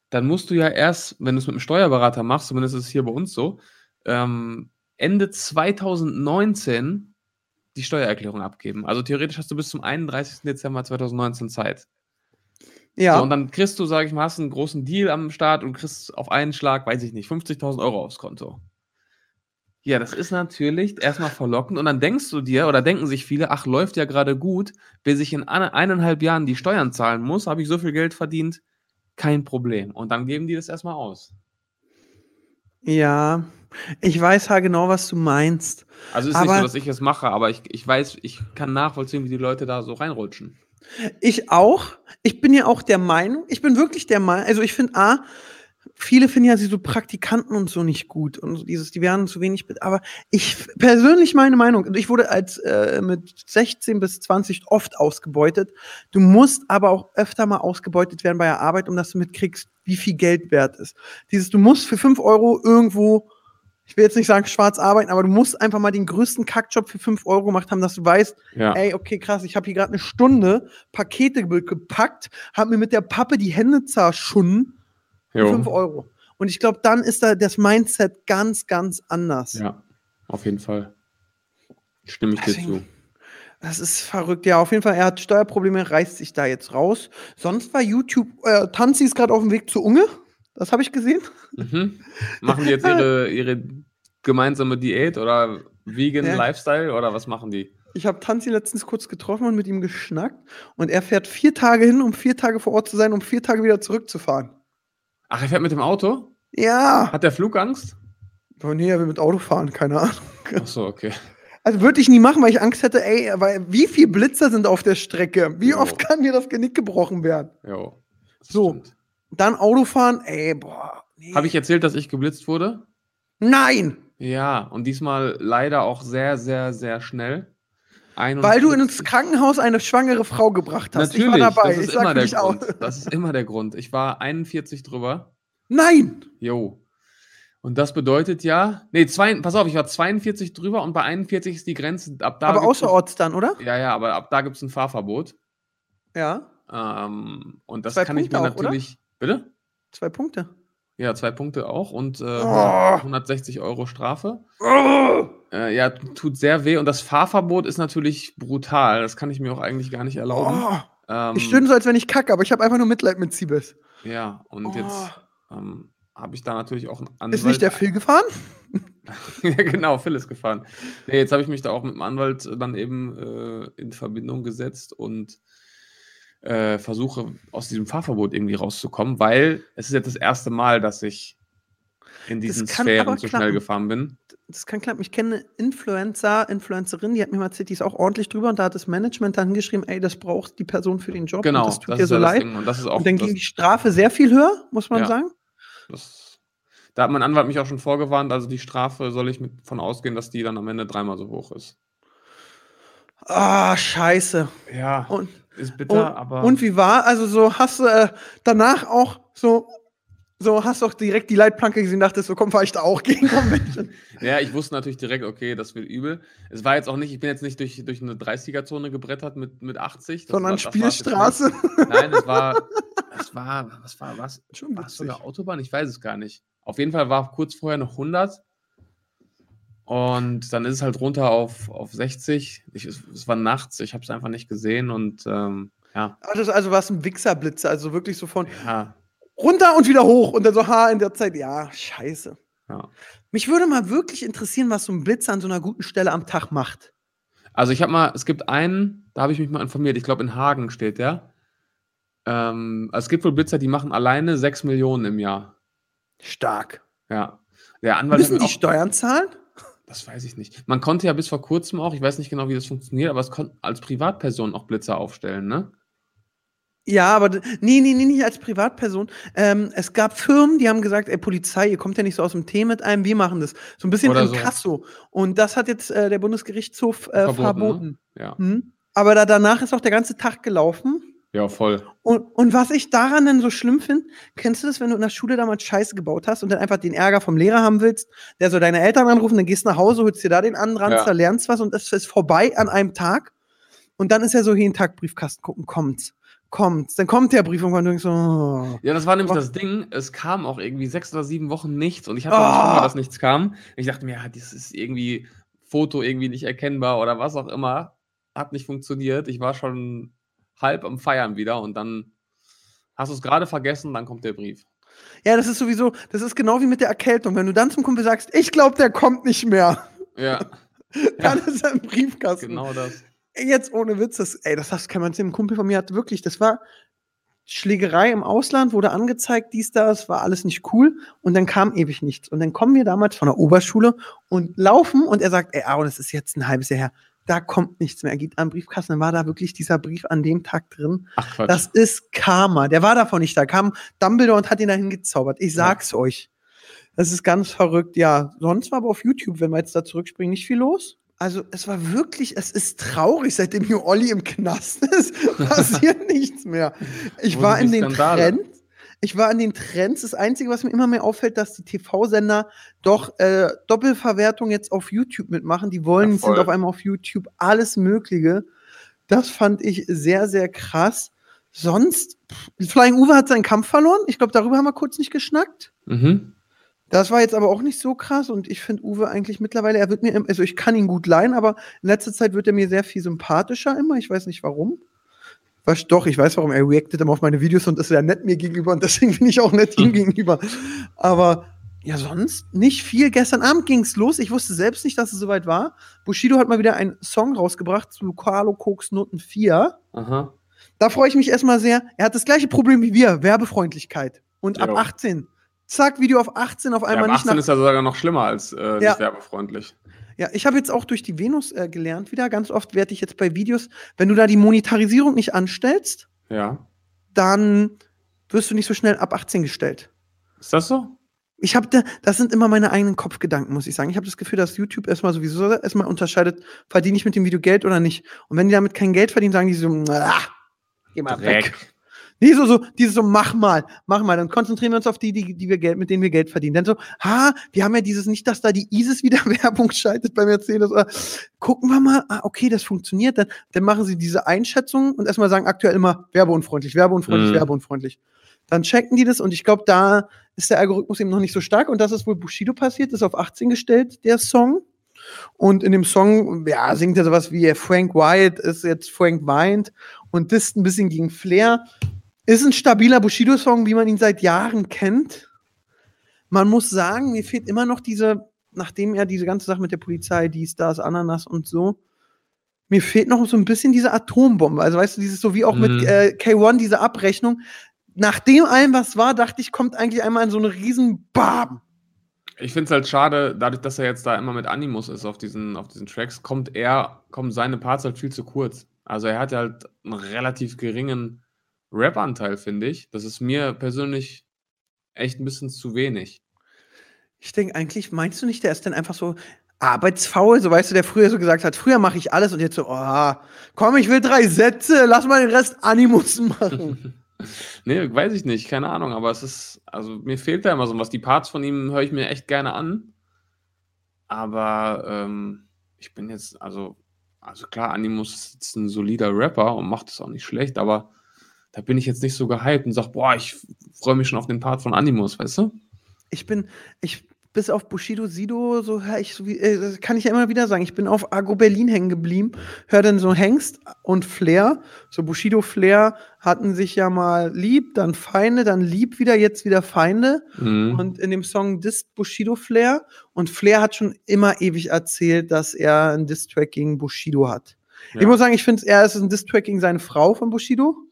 Speaker 3: dann musst du ja erst, wenn du es mit einem Steuerberater machst, zumindest ist es hier bei uns so, ähm, Ende 2019 die Steuererklärung abgeben. Also theoretisch hast du bis zum 31. Dezember 2019 Zeit.
Speaker 2: Ja,
Speaker 3: So, und dann kriegst du, sag ich mal, hast einen großen Deal am Start und kriegst auf einen Schlag, weiß ich nicht, 50.000 Euro aufs Konto. Ja, das ist natürlich erstmal verlockend und dann denkst du dir oder denken sich viele, ach, läuft ja gerade gut, bis ich in eine, eineinhalb Jahren die Steuern zahlen muss, habe ich so viel Geld verdient, kein Problem. Und dann geben die das erstmal aus.
Speaker 2: Ja, ich weiß ja genau, was du meinst.
Speaker 3: Also ist nicht
Speaker 2: Aber-
Speaker 3: so, dass ich es mache, aber ich, ich weiß, ich kann nachvollziehen, wie die Leute da so reinrutschen.
Speaker 2: Ich auch. Ich bin ja auch der Meinung, ich bin wirklich der Meinung, also ich finde A, viele finden ja so Praktikanten und so nicht gut und so dieses, die werden zu wenig, be- aber ich persönlich meine Meinung, ich wurde als äh, mit 16 bis 20 oft ausgebeutet. Du musst aber auch öfter mal ausgebeutet werden bei der Arbeit, um dass du mitkriegst, wie viel Geld wert ist. Dieses, du musst für 5 Euro irgendwo, ich will jetzt nicht sagen schwarz arbeiten, aber du musst einfach mal den größten Kackjob für 5 Euro gemacht haben, dass du weißt,
Speaker 3: Ja.
Speaker 2: ey, okay, krass, ich habe hier gerade eine Stunde Pakete ge- gepackt, habe mir mit der Pappe die Hände zerschunden
Speaker 3: Jo.
Speaker 2: 5 Euro. Und ich glaube, dann ist da das Mindset ganz, ganz anders.
Speaker 3: Ja, auf jeden Fall. Stimme ich dir
Speaker 2: Deswegen-
Speaker 3: zu.
Speaker 2: Das ist verrückt. Ja, auf jeden Fall, er hat Steuerprobleme, reißt sich da jetzt raus. Sonst war YouTube, äh, Tanzi ist gerade auf dem Weg zur Unge. Das habe ich gesehen.
Speaker 3: Mhm. Machen die jetzt ihre, ihre gemeinsame Diät oder Vegan
Speaker 2: Ja.
Speaker 3: Lifestyle oder was machen die?
Speaker 2: Ich habe Tanzi letztens kurz getroffen und mit ihm geschnackt. Und er fährt vier Tage hin, um vier Tage vor Ort zu sein, um vier Tage wieder zurückzufahren.
Speaker 3: Ach, er fährt mit dem Auto?
Speaker 2: Ja.
Speaker 3: Hat der Flugangst?
Speaker 2: Oh, nee, er will mit Auto fahren, keine Ahnung.
Speaker 3: Ach so, okay.
Speaker 2: Also würde ich nie machen, weil ich Angst hätte, ey, weil wie viele Blitzer sind auf der Strecke? Wie
Speaker 3: Jo.
Speaker 2: oft kann mir das Genick gebrochen werden?
Speaker 3: Jo.
Speaker 2: So.
Speaker 3: stimmt.
Speaker 2: Dann Autofahren, ey, boah. Nee.
Speaker 3: Habe ich erzählt, dass ich geblitzt wurde?
Speaker 2: Nein!
Speaker 3: Ja, und diesmal leider auch sehr, sehr, sehr schnell.
Speaker 2: Weil du
Speaker 3: 41
Speaker 2: ins Krankenhaus eine schwangere Frau gebracht hast.
Speaker 3: Natürlich,
Speaker 2: ich war dabei.
Speaker 3: das ist
Speaker 2: ich sag
Speaker 3: immer der
Speaker 2: nicht auch.
Speaker 3: Grund. Das ist immer der Grund. Ich war 41 drüber.
Speaker 2: Nein!
Speaker 3: Jo. Und das bedeutet ja, nee, zwei, pass auf, ich war 42 drüber und bei 41 ist die Grenze. Ab da
Speaker 2: Aber außerorts dann, oder?
Speaker 3: Ja, ja, aber ab da gibt es ein Fahrverbot.
Speaker 2: Ja.
Speaker 3: Ähm, und das
Speaker 2: Zwei
Speaker 3: kann ich mir
Speaker 2: Punkte auch, oder?
Speaker 3: natürlich. Bitte?
Speaker 2: Zwei Punkte.
Speaker 3: Ja, zwei Punkte auch und äh,
Speaker 2: Oh.
Speaker 3: 160 Euro Strafe.
Speaker 2: Oh!
Speaker 3: Äh, ja, tut sehr weh und das Fahrverbot ist natürlich brutal. Das kann ich mir auch eigentlich gar nicht erlauben.
Speaker 2: Oh.
Speaker 3: Ähm,
Speaker 2: Ich stöhne so, als wenn ich kacke, aber ich habe einfach nur Mitleid mit Siebes.
Speaker 3: Ja, und
Speaker 2: Oh.
Speaker 3: jetzt ähm, habe ich da natürlich auch einen Anwalt.
Speaker 2: Ist nicht der Phil gefahren?
Speaker 3: ja, genau, Phil ist gefahren. Nee, jetzt habe ich mich da auch mit dem Anwalt dann eben äh, in Verbindung gesetzt und äh, versuche aus diesem Fahrverbot irgendwie rauszukommen, weil es ist jetzt das erste Mal, dass ich in diesen Sphären so schnell gefahren bin.
Speaker 2: Das kann klappen. Ich kenne eine Influencer, Influencerin, die hat mir mal erzählt, die ist auch ordentlich drüber und da hat das Management dann geschrieben, ey, das braucht die Person für den Job.
Speaker 3: Genau,
Speaker 2: Und das tut
Speaker 3: das
Speaker 2: dir
Speaker 3: ist
Speaker 2: so
Speaker 3: ja
Speaker 2: leid.
Speaker 3: Und das ist auch
Speaker 2: Und dann ging die Strafe sehr viel höher, muss man
Speaker 3: Ja.
Speaker 2: sagen.
Speaker 3: das, da hat mein Anwalt mich auch schon vorgewarnt, also die Strafe soll ich mit von ausgehen, dass die dann am Ende dreimal so hoch ist.
Speaker 2: Ah, scheiße.
Speaker 3: Ja,
Speaker 2: Und,
Speaker 3: ist
Speaker 2: und,
Speaker 3: bitter, aber
Speaker 2: und wie war? Also so hast du äh, danach auch so, so hast du auch direkt die Leitplanke gesehen, dachtest so, komm, fahr ich da auch gegen Convention.
Speaker 3: Ja, ich wusste natürlich direkt, okay, das wird übel. Es war jetzt auch nicht, ich bin jetzt nicht durch, durch eine 30er-Zone gebrettert mit, mit 80. Das
Speaker 2: sondern
Speaker 3: war, das
Speaker 2: Spielstraße.
Speaker 3: nicht. Nein, es war, es war, was war, was?
Speaker 2: Schon
Speaker 3: War es sogar Autobahn? Ich weiß es gar nicht. Auf jeden Fall war kurz vorher noch 100 und dann ist es halt runter auf, auf 60. Ich, es, es war nachts, ich habe es einfach nicht gesehen und ähm, ja,
Speaker 2: Also, also war es ein Wichserblitzer, also wirklich so von
Speaker 3: ja,
Speaker 2: runter und wieder hoch und dann so, ha, in der Zeit, ja, scheiße.
Speaker 3: ja.
Speaker 2: Mich würde mal wirklich interessieren, was so ein Blitzer an so einer guten Stelle am Tag macht.
Speaker 3: Also ich habe mal, es gibt einen, da habe ich mich mal informiert, ich glaube in Hagen steht der. Ähm, also es gibt wohl Blitzer, die machen alleine 6 Millionen im Jahr.
Speaker 2: Stark.
Speaker 3: Ja. Der Anwalt
Speaker 2: Müssen die
Speaker 3: auch,
Speaker 2: Steuern zahlen?
Speaker 3: das weiß ich nicht. Man konnte ja bis vor kurzem auch, ich weiß nicht genau, wie das funktioniert, aber es konnte als Privatperson auch Blitzer aufstellen, ne?
Speaker 2: Ja, aber nee, nee, nee, nicht als Privatperson. Ähm, es gab Firmen, die haben gesagt, ey, Polizei, ihr kommt ja nicht so aus dem Tee mit einem, wir machen das. So ein bisschen
Speaker 3: Oder
Speaker 2: in
Speaker 3: so.
Speaker 2: Kasso. Und das hat jetzt äh, der Bundesgerichtshof äh,
Speaker 3: Verboten,
Speaker 2: verboten.
Speaker 3: ne? Ja.
Speaker 2: Hm? Aber da, danach ist auch der ganze Tag gelaufen.
Speaker 3: Ja, voll.
Speaker 2: Und, und was ich daran dann so schlimm finde, kennst du das, wenn du in der Schule damals Scheiße gebaut hast und dann einfach den Ärger vom Lehrer haben willst, der so deine Eltern anrufen, dann gehst du nach Hause, holst dir da den Anranzer,
Speaker 3: Ja.
Speaker 2: lernst was und es ist vorbei an einem Tag. Und dann ist ja so jeden Tag Briefkasten gucken, kommt's, kommt's. Dann kommt der Brief und man denkt so, oh.
Speaker 3: Ja, das war nämlich
Speaker 2: Aber-
Speaker 3: das Ding. Es kam auch irgendwie sechs oder sieben Wochen nichts und ich hatte auch
Speaker 2: Ah.
Speaker 3: schon mal, dass nichts kam. Ich dachte mir, ja, das ist irgendwie Foto irgendwie nicht erkennbar oder was auch immer. Hat nicht funktioniert. Ich war schon halb am Feiern wieder und dann hast du es gerade vergessen, dann kommt der Brief.
Speaker 2: Ja, das ist sowieso, das ist genau wie mit der Erkältung. Wenn du dann zum Kumpel sagst, ich glaube, der kommt nicht mehr,
Speaker 3: Ja,
Speaker 2: dann ist er im Briefkasten.
Speaker 3: genau das.
Speaker 2: Jetzt ohne Witz, das, ey, das hast kann man dem Kumpel von mir hat wirklich, das war Schlägerei im Ausland, wurde angezeigt, dies, das, war alles nicht cool. Und dann kam ewig nichts. Und dann kommen wir damals von der Oberschule und laufen und er sagt, ey, Aaron, das ist jetzt ein halbes Jahr her. Da kommt nichts mehr. Er geht an den Briefkasten, dann war da wirklich dieser Brief an dem Tag drin.
Speaker 3: Ach Quatsch.
Speaker 2: Das ist Karma. Der war davon nicht da. Kam Dumbledore und hat ihn dahin gezaubert. Ich sag's euch. Das ist ganz verrückt. Ja, sonst war aber auf YouTube, wenn wir jetzt da zurückspringen, nicht viel los. Also es war wirklich, es ist traurig, seitdem hier Olli im Knast ist, passiert nichts mehr. Ich war in den
Speaker 3: Skandale?
Speaker 2: Trends. Ich war in den Trends. Das Einzige, was mir immer mehr auffällt, dass die TV-Sender doch äh, Doppelverwertung jetzt auf YouTube mitmachen. Die wollen,
Speaker 3: Ja,
Speaker 2: sind auf einmal auf YouTube alles Mögliche. Das fand ich sehr, sehr krass. Sonst, pff, Flying Uwe hat seinen Kampf verloren. Ich glaube, darüber haben wir kurz nicht geschnackt.
Speaker 3: Mhm.
Speaker 2: Das war jetzt aber auch nicht so krass und ich finde Uwe eigentlich mittlerweile, er wird mir, also ich kann ihn gut leihen, aber in letzter Zeit wird er mir sehr viel sympathischer immer. Ich weiß nicht warum. Was, doch, ich weiß warum. Er reactet immer auf meine Videos und ist sehr nett mir gegenüber und deswegen bin ich auch nett ihm gegenüber. Aber ja, sonst nicht viel. Gestern Abend ging es los. Ich wusste selbst nicht, dass es soweit war. Bushido hat mal wieder einen Song rausgebracht zu Carlo Koks Noten 4.
Speaker 3: Aha.
Speaker 2: Da freue ich mich erstmal sehr. Er hat das gleiche Problem wie wir, Werbefreundlichkeit. Und ab
Speaker 3: Jo.
Speaker 2: 18. Zack, Video auf 18 auf
Speaker 3: Ja,
Speaker 2: einmal
Speaker 3: ab
Speaker 2: nicht
Speaker 3: 18
Speaker 2: nach
Speaker 3: ist ja sogar noch schlimmer als äh,
Speaker 2: Ja.
Speaker 3: werbefreundlich.
Speaker 2: Ja, ich habe jetzt auch durch die Venus äh, gelernt wieder. Ganz oft werde ich jetzt bei Videos, wenn du da die Monetarisierung nicht anstellst,
Speaker 3: Ja.
Speaker 2: dann wirst du nicht so schnell ab 18 gestellt.
Speaker 3: Ist das so?
Speaker 2: Ich habe da, das sind immer meine eigenen Kopfgedanken, muss ich sagen. Ich habe das Gefühl, dass YouTube erstmal sowieso erstmal unterscheidet, verdiene ich mit dem Video Geld oder nicht. Und wenn die damit kein Geld verdienen, sagen die so, ah, geh mal weg. Nee, so, so, dieses so, mach mal, mach mal, dann konzentrieren wir uns auf die, die, die wir Geld, mit denen wir Geld verdienen. Dann so, ha, wir haben ja dieses nicht, dass da die ISIS wieder Werbung schaltet bei Mercedes. Oder, gucken wir mal, ah, okay, das funktioniert. Dann, dann machen sie diese Einschätzung und erstmal sagen aktuell immer werbeunfreundlich, werbeunfreundlich,
Speaker 3: Mhm.
Speaker 2: werbeunfreundlich. Dann checken die das und ich glaube, da ist der Algorithmus eben noch nicht so stark und das ist wohl Bushido passiert, ist auf 18 gestellt, der Song. Und in dem Song, ja, singt er sowas wie Frank White ist jetzt Frank Weint und disst ein bisschen gegen Flair. Ist ein stabiler Bushido-Song, wie man ihn seit Jahren kennt. Man muss sagen, mir fehlt immer noch diese, nachdem er diese ganze Sache mit der Polizei, dies, das, Ananas und so, mir fehlt noch so ein bisschen diese Atombombe. Also weißt du, dieses so wie auch mit
Speaker 3: Mhm.
Speaker 2: äh, K1, diese Abrechnung. Nach dem allem, was war, dachte ich, kommt eigentlich einmal in so eine riesen Bam.
Speaker 3: Ich finde es halt schade, dadurch, dass er jetzt da immer mit Animus ist auf diesen, auf diesen Tracks, kommt er, kommen seine Parts halt viel zu kurz. Also er hat halt einen relativ geringen Rap-Anteil, finde ich. Das ist mir persönlich echt ein bisschen zu wenig.
Speaker 2: Ich denke eigentlich, meinst du nicht, der ist dann einfach so arbeitsfaul, so weißt du, der früher so gesagt hat, früher mache ich alles und jetzt so, oh, komm, ich will drei Sätze, lass mal den Rest Animus machen.
Speaker 3: nee, weiß ich nicht, keine Ahnung, aber es ist, also mir fehlt da immer so was. Die Parts von ihm höre ich mir echt gerne an. Aber ähm, ich bin jetzt, also, also klar, Animus ist ein solider Rapper und macht es auch nicht schlecht, aber da bin ich jetzt nicht so gehypt und sag, boah, ich freue mich schon auf den Part von Animus, weißt du?
Speaker 2: Ich bin, ich, bis auf Bushido, Sido, so hör ich, so wie, äh, das kann ich ja immer wieder sagen, ich bin auf Agro Berlin hängen geblieben, hör dann so Hengst und Flair, so Bushido, Flair hatten sich ja mal lieb, dann Feinde, dann lieb wieder, jetzt wieder Feinde.
Speaker 3: Mhm.
Speaker 2: Und in dem Song disst Bushido Flair. Und Flair hat schon immer ewig erzählt, dass er ein Diss-Track gegen Bushido hat.
Speaker 3: Ja.
Speaker 2: Ich muss sagen, ich finde, er ist ein Diss-Track gegen seine Frau von Bushido.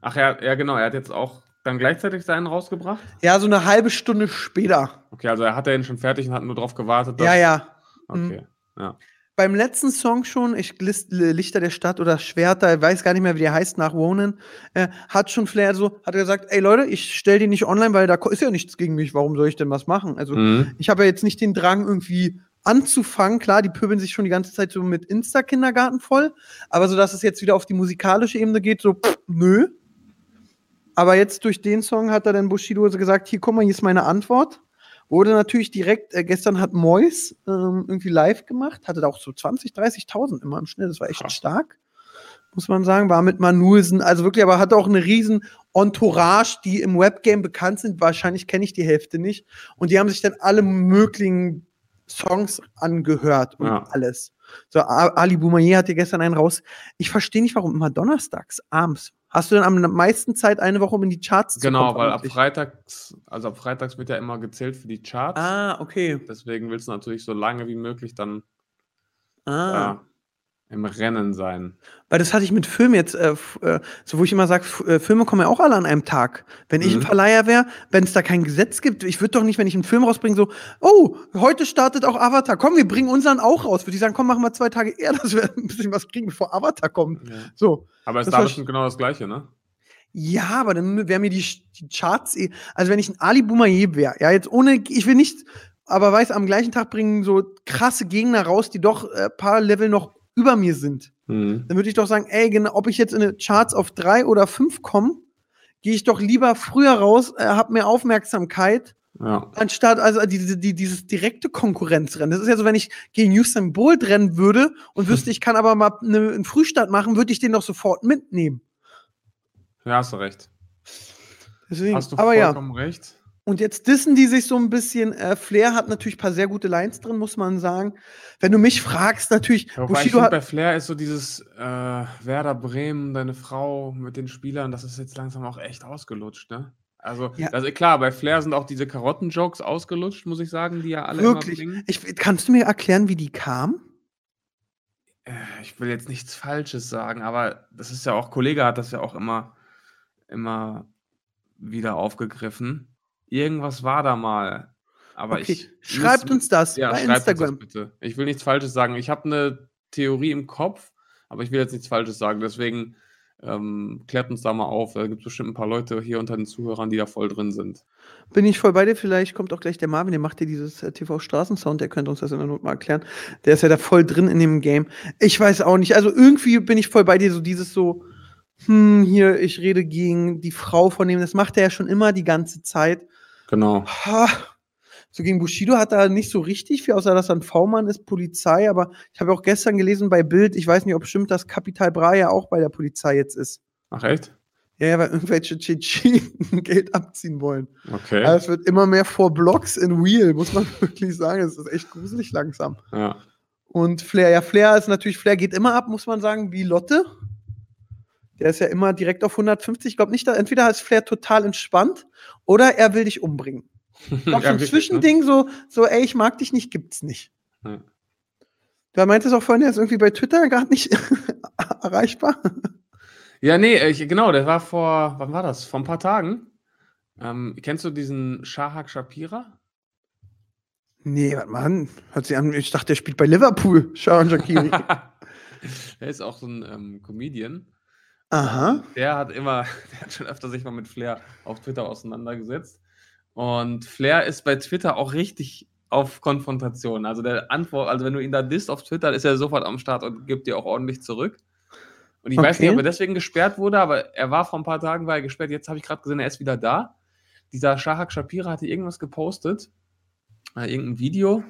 Speaker 3: Ach ja, ja, genau, er hat jetzt auch dann gleichzeitig seinen rausgebracht.
Speaker 2: Ja, so eine halbe Stunde später.
Speaker 3: Okay, also er hatte ihn schon fertig und hat nur drauf gewartet.
Speaker 2: Ja, ja.
Speaker 3: Okay. Ja.
Speaker 2: Beim letzten Song schon, ich List, Lichter der Stadt oder Schwerter, ich weiß gar nicht mehr, wie der heißt, nach Wohnen, äh, hat schon Flair so, hat er gesagt, ey Leute, ich stell den nicht online, weil da ist ja nichts gegen mich, warum soll ich denn was machen? Also,
Speaker 3: Mhm.
Speaker 2: ich habe ja jetzt nicht den Drang, irgendwie anzufangen. Klar, die pöbeln sich schon die ganze Zeit so mit Insta-Kindergarten voll, aber so, dass es jetzt wieder auf die musikalische Ebene geht, so, pff, nö. Aber jetzt durch den Song hat er dann Bushido so gesagt, hier, guck mal, hier ist meine Antwort. Wurde natürlich direkt, äh, gestern hat Mois ähm, irgendwie live gemacht, hatte da auch so 20, 30.000 immer im Schnitt, das war echt
Speaker 3: Krass.
Speaker 2: stark, muss man sagen, war mit Manulsen, also wirklich, aber hatte auch eine riesen Entourage, die im Webgame bekannt sind, wahrscheinlich kenne ich die Hälfte nicht und die haben sich dann alle möglichen Songs angehört und
Speaker 3: Ja.
Speaker 2: alles. So, Ali Boumaier hatte gestern einen raus. Ich verstehe nicht, warum immer donnerstags, abends. Hast du dann am meisten Zeit, eine Woche, um in die Charts zu
Speaker 3: Genau,
Speaker 2: kommen?
Speaker 3: weil ab? Freitags, also ab Freitags wird ja immer gezählt für die Charts.
Speaker 2: Ah, okay.
Speaker 3: Deswegen willst du natürlich so lange wie möglich dann
Speaker 2: Ah.
Speaker 3: ja, im Rennen sein.
Speaker 2: Weil das hatte ich mit Filmen jetzt, äh, äh, so wo ich immer sage, äh, Filme kommen ja auch alle an einem Tag. Wenn ich ein
Speaker 3: Mhm.
Speaker 2: Verleiher wäre, wenn es da kein Gesetz gibt, ich würde doch nicht, wenn ich einen Film rausbringe, so, oh, heute startet auch Avatar, komm, wir bringen unseren auch raus. Würde ich sagen, komm, machen wir zwei Tage eher, dass wir ein bisschen was kriegen, bevor Avatar kommt. So.
Speaker 3: Aber es ist da bestimmt genau das Gleiche, ne?
Speaker 2: Ja, aber dann wären mir die, die Charts eh, also wenn ich ein Ali Boumaier wäre, ja, jetzt ohne, ich will nicht, aber weiß, am gleichen Tag bringen so krasse Gegner raus, die doch äh, paar Level noch über mir sind.
Speaker 3: Mhm.
Speaker 2: dann würde ich doch sagen, ey, genau, ob ich jetzt in eine Charts auf drei oder fünf komme, gehe ich doch lieber früher raus, äh, habe mehr Aufmerksamkeit,
Speaker 3: Ja.
Speaker 2: anstatt also die, die, dieses direkte Konkurrenzrennen. Das ist ja so, wenn ich gegen Usain Bolt rennen würde und wüsste, ich kann aber mal eine, einen Frühstart machen, würde ich den doch sofort mitnehmen.
Speaker 3: Ja, hast du recht.
Speaker 2: Deswegen,
Speaker 3: Hast du
Speaker 2: aber ja.
Speaker 3: vollkommen recht.
Speaker 2: Und jetzt dissen die sich so ein bisschen. Äh, Flair hat natürlich ein paar sehr gute Lines drin, muss man sagen. Wenn du mich fragst, natürlich,
Speaker 3: Ja, wobei ich
Speaker 2: Bushido hat.
Speaker 3: bei Flair ist so dieses äh, Werder Bremen, deine Frau mit den Spielern, das ist jetzt langsam auch echt ausgelutscht, ne? Also,
Speaker 2: Ja.
Speaker 3: also klar, bei Flair sind auch diese Karotten-Jokes ausgelutscht, muss ich sagen, die ja alle
Speaker 2: Wirklich.
Speaker 3: immer bringen.
Speaker 2: Ich, kannst du mir erklären, wie die kam?
Speaker 3: Äh, Ich will jetzt nichts Falsches sagen, aber das ist ja auch, Kollege hat das ja auch immer, immer wieder aufgegriffen. Irgendwas war da mal. Aber
Speaker 2: Okay,
Speaker 3: ich.
Speaker 2: schreibt
Speaker 3: müß-
Speaker 2: uns das
Speaker 3: ja,
Speaker 2: bei
Speaker 3: schreibt uns
Speaker 2: Instagram.
Speaker 3: Das bitte. Ich will nichts Falsches sagen. Ich habe eine Theorie im Kopf, aber ich will jetzt nichts Falsches sagen. Deswegen ähm, klärt uns da mal auf. Da gibt es bestimmt ein paar Leute hier unter den Zuhörern, die da voll drin sind.
Speaker 2: Bin ich voll bei dir. Vielleicht kommt auch gleich der Marvin, der macht dir dieses äh, TV-Straßensound, der könnte uns das in der Not mal erklären. Der ist ja da voll drin in dem Game. Ich weiß auch nicht. Also irgendwie bin ich voll bei dir, so dieses so, hm, hier, ich rede gegen die Frau von dem, das macht er ja schon immer die ganze Zeit.
Speaker 3: Genau.
Speaker 2: Ha, so gegen Bushido hat er nicht so richtig viel, außer dass er ein V-Mann ist, Polizei. Aber ich habe auch gestern gelesen bei Bild, ich weiß nicht, ob stimmt, dass Capital Bra ja auch bei der Polizei jetzt ist.
Speaker 3: Ach, echt?
Speaker 2: Ja, ja, weil irgendwelche Tschetschenen Geld abziehen wollen.
Speaker 3: Okay.
Speaker 2: Also es wird immer mehr vor Blocks in Wheel, muss man wirklich sagen. Es ist echt gruselig langsam.
Speaker 3: ja.
Speaker 2: Und Flair, ja, Flair ist natürlich, Flair geht immer ab, muss man sagen, wie Lotte. Der ist ja immer direkt auf 150. Ich glaube nicht, da, entweder ist Flair total entspannt oder er will dich umbringen. Ich so ein
Speaker 3: wirklich, ne?
Speaker 2: Zwischending, so, so, ey, ich mag dich nicht, gibt's nicht.
Speaker 3: Ja.
Speaker 2: Du meintest auch vorhin, er ist irgendwie bei Twitter gerade nicht erreichbar.
Speaker 3: Ja, nee, ich, genau, der war vor, wann war das? Vor ein paar Tagen. Ähm, kennst du diesen Shahak Shapira?
Speaker 2: Nee, warte mal an. Hört sich an, ich dachte, der spielt bei Liverpool, Sharon Shakiri.
Speaker 3: der ist auch so ein ähm, Comedian.
Speaker 2: Aha.
Speaker 3: Der hat immer, der hat schon öfter sich mal mit Flair auf Twitter auseinandergesetzt. Und Flair ist bei Twitter auch richtig auf Konfrontation. Also der Antwort, also wenn du ihn da disst auf Twitter, ist er sofort am Start und gibt dir auch ordentlich zurück. Und ich weiß nicht,
Speaker 2: Okay.
Speaker 3: ob er deswegen gesperrt wurde, aber er war vor ein paar Tagen war er gesperrt. Jetzt habe ich gerade gesehen, er ist wieder da. Dieser Shahak Shapira hatte irgendwas gepostet, äh, irgendein Video,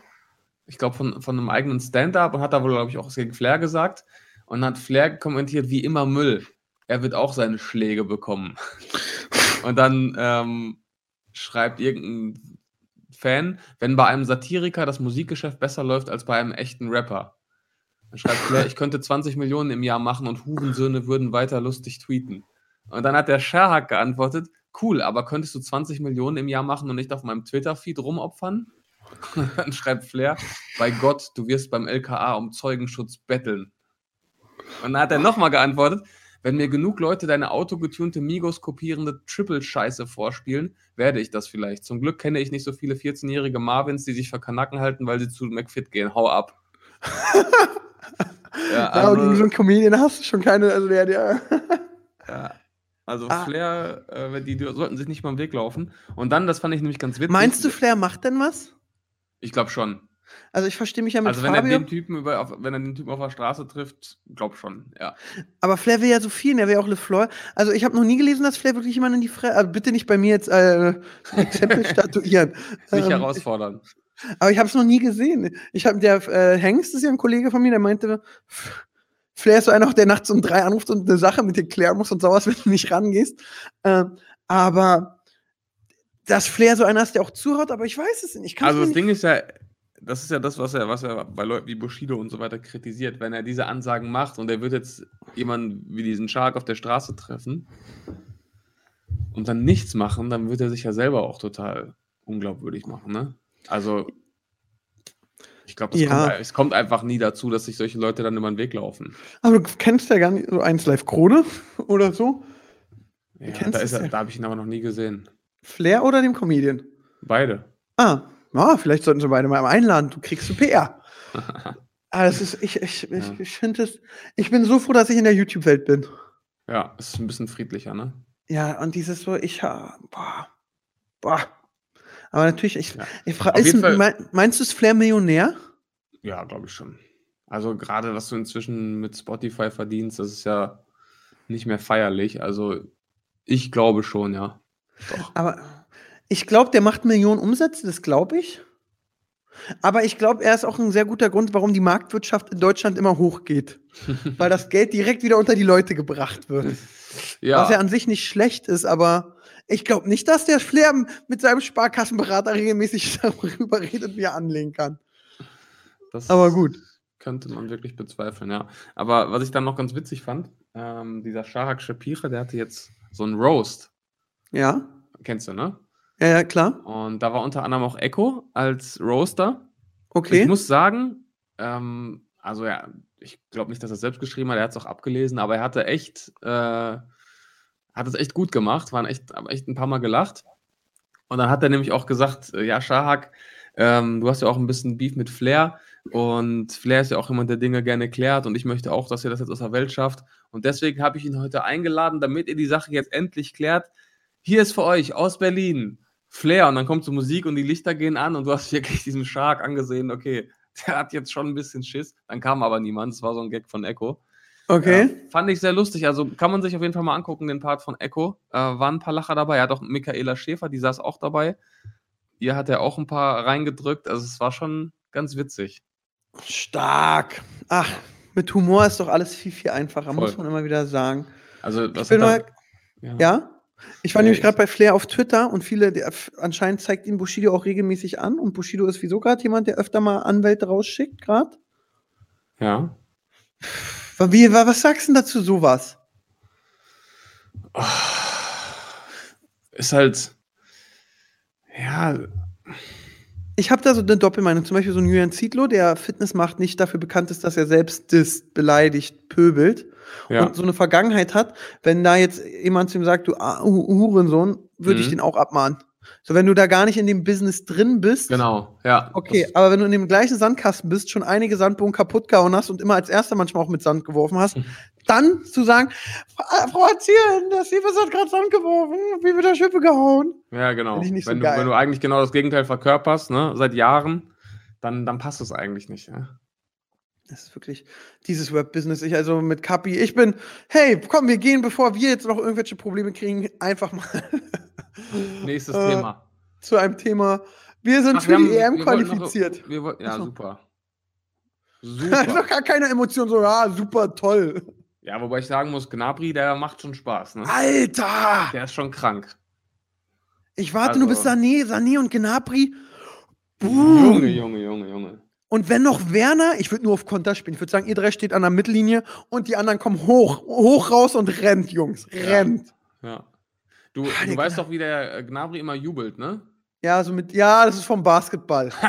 Speaker 3: ich glaube von, von einem eigenen Stand-up und hat da wohl, glaube ich, auch was gegen Flair gesagt. Und hat Flair kommentiert, wie immer Müll. Er wird auch seine Schläge bekommen. Und dann ähm, schreibt irgendein Fan, wenn bei einem Satiriker das Musikgeschäft besser läuft als bei einem echten Rapper. Dann schreibt Flair, ich könnte 20 Millionen im Jahr machen und Hurensöhne würden weiter lustig tweeten. Und dann hat der Sherhak geantwortet, cool, aber könntest du 20 Millionen im Jahr machen und nicht auf meinem Twitter-Feed rumopfern? Und dann schreibt Flair, bei Gott, du wirst beim LKA um Zeugenschutz betteln. Und dann hat er nochmal geantwortet, wenn mir genug Leute deine autogetunte Migos kopierende Triple-Scheiße vorspielen, werde ich das vielleicht. Zum Glück kenne ich nicht so viele 14-jährige Marvins, die sich für Kanacken halten, weil sie zu McFit gehen. Hau ab. ja,
Speaker 2: Ja, und gegen so
Speaker 3: also,
Speaker 2: einen Comedian hast du schon keine, also der, der.
Speaker 3: ja, also
Speaker 2: Ah.
Speaker 3: Flair, äh, die, die sollten sich nicht mal im Weg laufen. Und dann, das fand ich nämlich ganz witzig.
Speaker 2: Meinst du, Flair macht denn was?
Speaker 3: Ich glaube schon.
Speaker 2: Also ich verstehe mich ja mit
Speaker 3: Also wenn er
Speaker 2: Fabio,
Speaker 3: den Typen über, auf, wenn er den Typen auf der Straße trifft, glaub schon, ja.
Speaker 2: aber Flair will ja so viel, und er will ja auch LeFleur. Also ich habe noch nie gelesen, dass Flair wirklich jemanden in die Fresse, also bitte nicht bei mir jetzt äh, Exempel statuieren.
Speaker 3: Nicht
Speaker 2: Ähm,
Speaker 3: herausfordern.
Speaker 2: Aber ich habe es noch nie gesehen. Ich habe der äh, Hengst ist ja ein Kollege von mir, der meinte, Flair ist so einer, der nachts um drei anruft und eine Sache mit dir klären muss und sowas, wenn du nicht rangehst. Ähm, aber dass Flair so einer ist, der auch zuhört, aber ich weiß es nicht.
Speaker 3: Also das
Speaker 2: nicht
Speaker 3: Ding ist ja, das ist ja das, was er, was er bei Leuten wie Bushido und so weiter kritisiert, wenn er diese Ansagen macht und er wird jetzt jemanden wie diesen Shark auf der Straße treffen und dann nichts machen, dann wird er sich ja selber auch total unglaubwürdig machen, ne? Also, Ich glaube,
Speaker 2: Ja.
Speaker 3: es kommt einfach nie dazu, dass sich solche Leute dann über den Weg laufen.
Speaker 2: Aber du kennst ja gar nicht so eins Live Krone oder so.
Speaker 3: Ja, da
Speaker 2: ja.
Speaker 3: da habe ich ihn aber noch nie gesehen.
Speaker 2: Flair oder dem Comedian?
Speaker 3: Beide.
Speaker 2: Ah, ja, vielleicht sollten sie beide mal einladen. Du kriegst du PR. Ah, das ist, ich, ich, ich,
Speaker 3: Ja.
Speaker 2: ich finde es, ich bin so froh, dass ich in der YouTube-Welt bin.
Speaker 3: Ja, es ist ein bisschen friedlicher, ne?
Speaker 2: Ja, und dieses so, ich, ha- boah, boah. Aber natürlich, ich,
Speaker 3: Ja.
Speaker 2: ich frage,
Speaker 3: Fall-
Speaker 2: mein, meinst du, ist Flair Millionär?
Speaker 3: Ja, glaube ich schon. Also gerade, was du inzwischen mit Spotify verdienst, das ist ja nicht mehr feierlich. Also ich glaube schon, ja. Doch.
Speaker 2: Aber ich glaube, der macht Millionen Umsätze, das glaube ich. Aber ich glaube, er ist auch ein sehr guter Grund, warum die Marktwirtschaft in Deutschland immer hochgeht. Weil das Geld direkt wieder unter die Leute gebracht wird. Was ja
Speaker 3: Ja,
Speaker 2: an sich nicht schlecht ist, aber ich glaube nicht, dass der Flair mit seinem Sparkassenberater regelmäßig darüber redet, wie er anlegen kann.
Speaker 3: das
Speaker 2: Aber gut.
Speaker 3: könnte man wirklich bezweifeln, ja. Aber was ich dann noch ganz witzig fand, ähm, dieser Shahak Shapira, der hatte jetzt so einen Roast.
Speaker 2: Ja,
Speaker 3: Kennst du, ne?
Speaker 2: Ja, ja klar.
Speaker 3: Und da war unter anderem auch Echo als Roaster.
Speaker 2: Okay.
Speaker 3: Ich muss sagen, ähm, also ja, ich glaube nicht, dass er es selbst geschrieben hat, er hat es auch abgelesen, aber er hatte echt, äh, hat es echt gut gemacht, waren echt, aber echt ein paar Mal gelacht. Und dann hat er nämlich auch gesagt, äh, ja, Shahak, ähm, du hast ja auch ein bisschen Beef mit Flair und Flair ist ja auch jemand, der Dinge gerne klärt und ich möchte auch, dass ihr das jetzt aus der Welt schafft. Und deswegen habe ich ihn heute eingeladen, damit ihr die Sache jetzt endlich klärt. Hier ist für euch aus Berlin Flair und dann kommt so Musik und die Lichter gehen an und du hast wirklich diesen Shark angesehen, okay, der hat jetzt schon ein bisschen Schiss. Dann kam aber niemand, es war so ein Gag von Echo.
Speaker 2: okay.
Speaker 3: Ja, fand ich sehr lustig, also kann man sich auf jeden Fall mal angucken, den Part von Echo. Äh, waren ein paar Lacher dabei, er hat auch Michaela Schäfer, die saß auch dabei. Ihr hat er auch ein paar reingedrückt, also es war schon ganz witzig.
Speaker 2: Stark. Ach, mit Humor ist doch alles viel, viel einfacher, muss
Speaker 3: Voll.
Speaker 2: man immer wieder sagen.
Speaker 3: Also,
Speaker 2: Ich
Speaker 3: das
Speaker 2: bin mal,
Speaker 3: er-
Speaker 2: ja? Ich war nämlich
Speaker 3: ich-
Speaker 2: gerade bei Flair auf Twitter und viele, der, anscheinend zeigt ihn Bushido auch regelmäßig an. Und Bushido ist wieso gerade jemand, der öfter mal Anwälte rausschickt, gerade?
Speaker 3: ja.
Speaker 2: Wie, wa- was sagst du denn dazu sowas?
Speaker 3: Ist halt, ja,
Speaker 2: Ich habe da so eine Doppelmeinung. Zum Beispiel so ein Julian Zietlow, der Fitness macht, nicht dafür bekannt ist, dass er selbst disst, beleidigt, pöbelt
Speaker 3: ja.
Speaker 2: und so eine Vergangenheit hat. Wenn da jetzt jemand zu ihm sagt, du ah, Hu- Hurensohn, würde ich
Speaker 3: Mhm.
Speaker 2: den auch abmahnen. So, wenn du da gar nicht in dem Business drin bist.
Speaker 3: genau, ja.
Speaker 2: Okay,
Speaker 3: Das,
Speaker 2: aber wenn du in dem gleichen Sandkasten bist, schon einige Sandbogen kaputt gehauen hast und immer als erster manchmal auch mit Sand geworfen hast,
Speaker 3: Mhm.
Speaker 2: dann zu sagen, "Fra- Frau Erzieherin, der Siebes hat gerade Sand geworfen, wie mit der Schippe gehauen.
Speaker 3: ja, genau.
Speaker 2: Ich nicht so
Speaker 3: wenn, du,
Speaker 2: geil.
Speaker 3: wenn du eigentlich genau das Gegenteil verkörperst, ne, seit Jahren, dann, dann passt es eigentlich nicht. Ja.
Speaker 2: Das ist wirklich dieses Web-Business. Ich also mit Kapi, ich bin, hey, komm, wir gehen, bevor wir jetzt noch irgendwelche Probleme kriegen, einfach mal
Speaker 3: Nächstes
Speaker 2: Äh,
Speaker 3: Thema.
Speaker 2: zu einem Thema. Wir sind
Speaker 3: Ach,
Speaker 2: für
Speaker 3: wir haben-
Speaker 2: die EM
Speaker 3: wir wollten noch-
Speaker 2: qualifiziert.
Speaker 3: Wir ja,
Speaker 2: Ach so.
Speaker 3: super.
Speaker 2: Da ist doch
Speaker 3: Super.
Speaker 2: gar keine Emotion, so, ja, super toll.
Speaker 3: ja, wobei ich sagen muss, Gnabry, der macht schon Spaß. Ne?
Speaker 2: Alter!
Speaker 3: Der ist schon krank.
Speaker 2: Ich warte nur bis
Speaker 3: Also-
Speaker 2: Sané, Sané und Gnabry.
Speaker 3: Junge, Junge, Junge, Junge.
Speaker 2: Und wenn noch Werner, ich würde nur auf Konter spielen. Ich würde sagen, ihr drei steht an der Mittellinie und die anderen kommen hoch, hoch raus und rennt, Jungs. Rennt.
Speaker 3: Ja. Du,
Speaker 2: Ah,
Speaker 3: du weißt doch, wie der äh, Gnabry immer jubelt, ne?
Speaker 2: Ja, so mit, ja, das ist vom Basketball.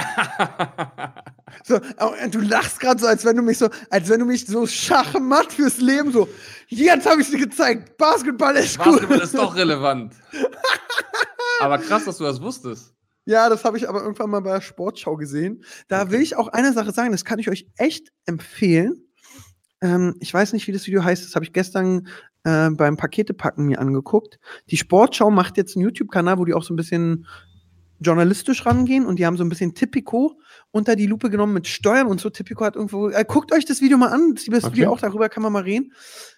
Speaker 2: So, äh, du lachst gerade so, als wenn du mich so, als wenn du mich so schachmatt fürs Leben so. Jetzt habe ich dir gezeigt. Basketball ist gut.
Speaker 3: Basketball ist doch relevant. Aber krass, dass du das wusstest.
Speaker 2: Ja, das habe ich aber irgendwann mal bei der Sportschau gesehen. Da
Speaker 3: Okay.
Speaker 2: will ich auch eine Sache sagen, das kann ich euch echt empfehlen. Ähm, ich weiß nicht, wie das Video heißt, das habe ich gestern äh, beim Paketepacken mir angeguckt. Die Sportschau macht jetzt einen YouTube-Kanal, wo die auch so ein bisschen journalistisch rangehen und die haben so ein bisschen Tipico unter die Lupe genommen mit Steuern und so. Tipico hat irgendwo, äh, guckt euch das Video mal an, das
Speaker 3: Okay.
Speaker 2: Video auch darüber kann man mal reden,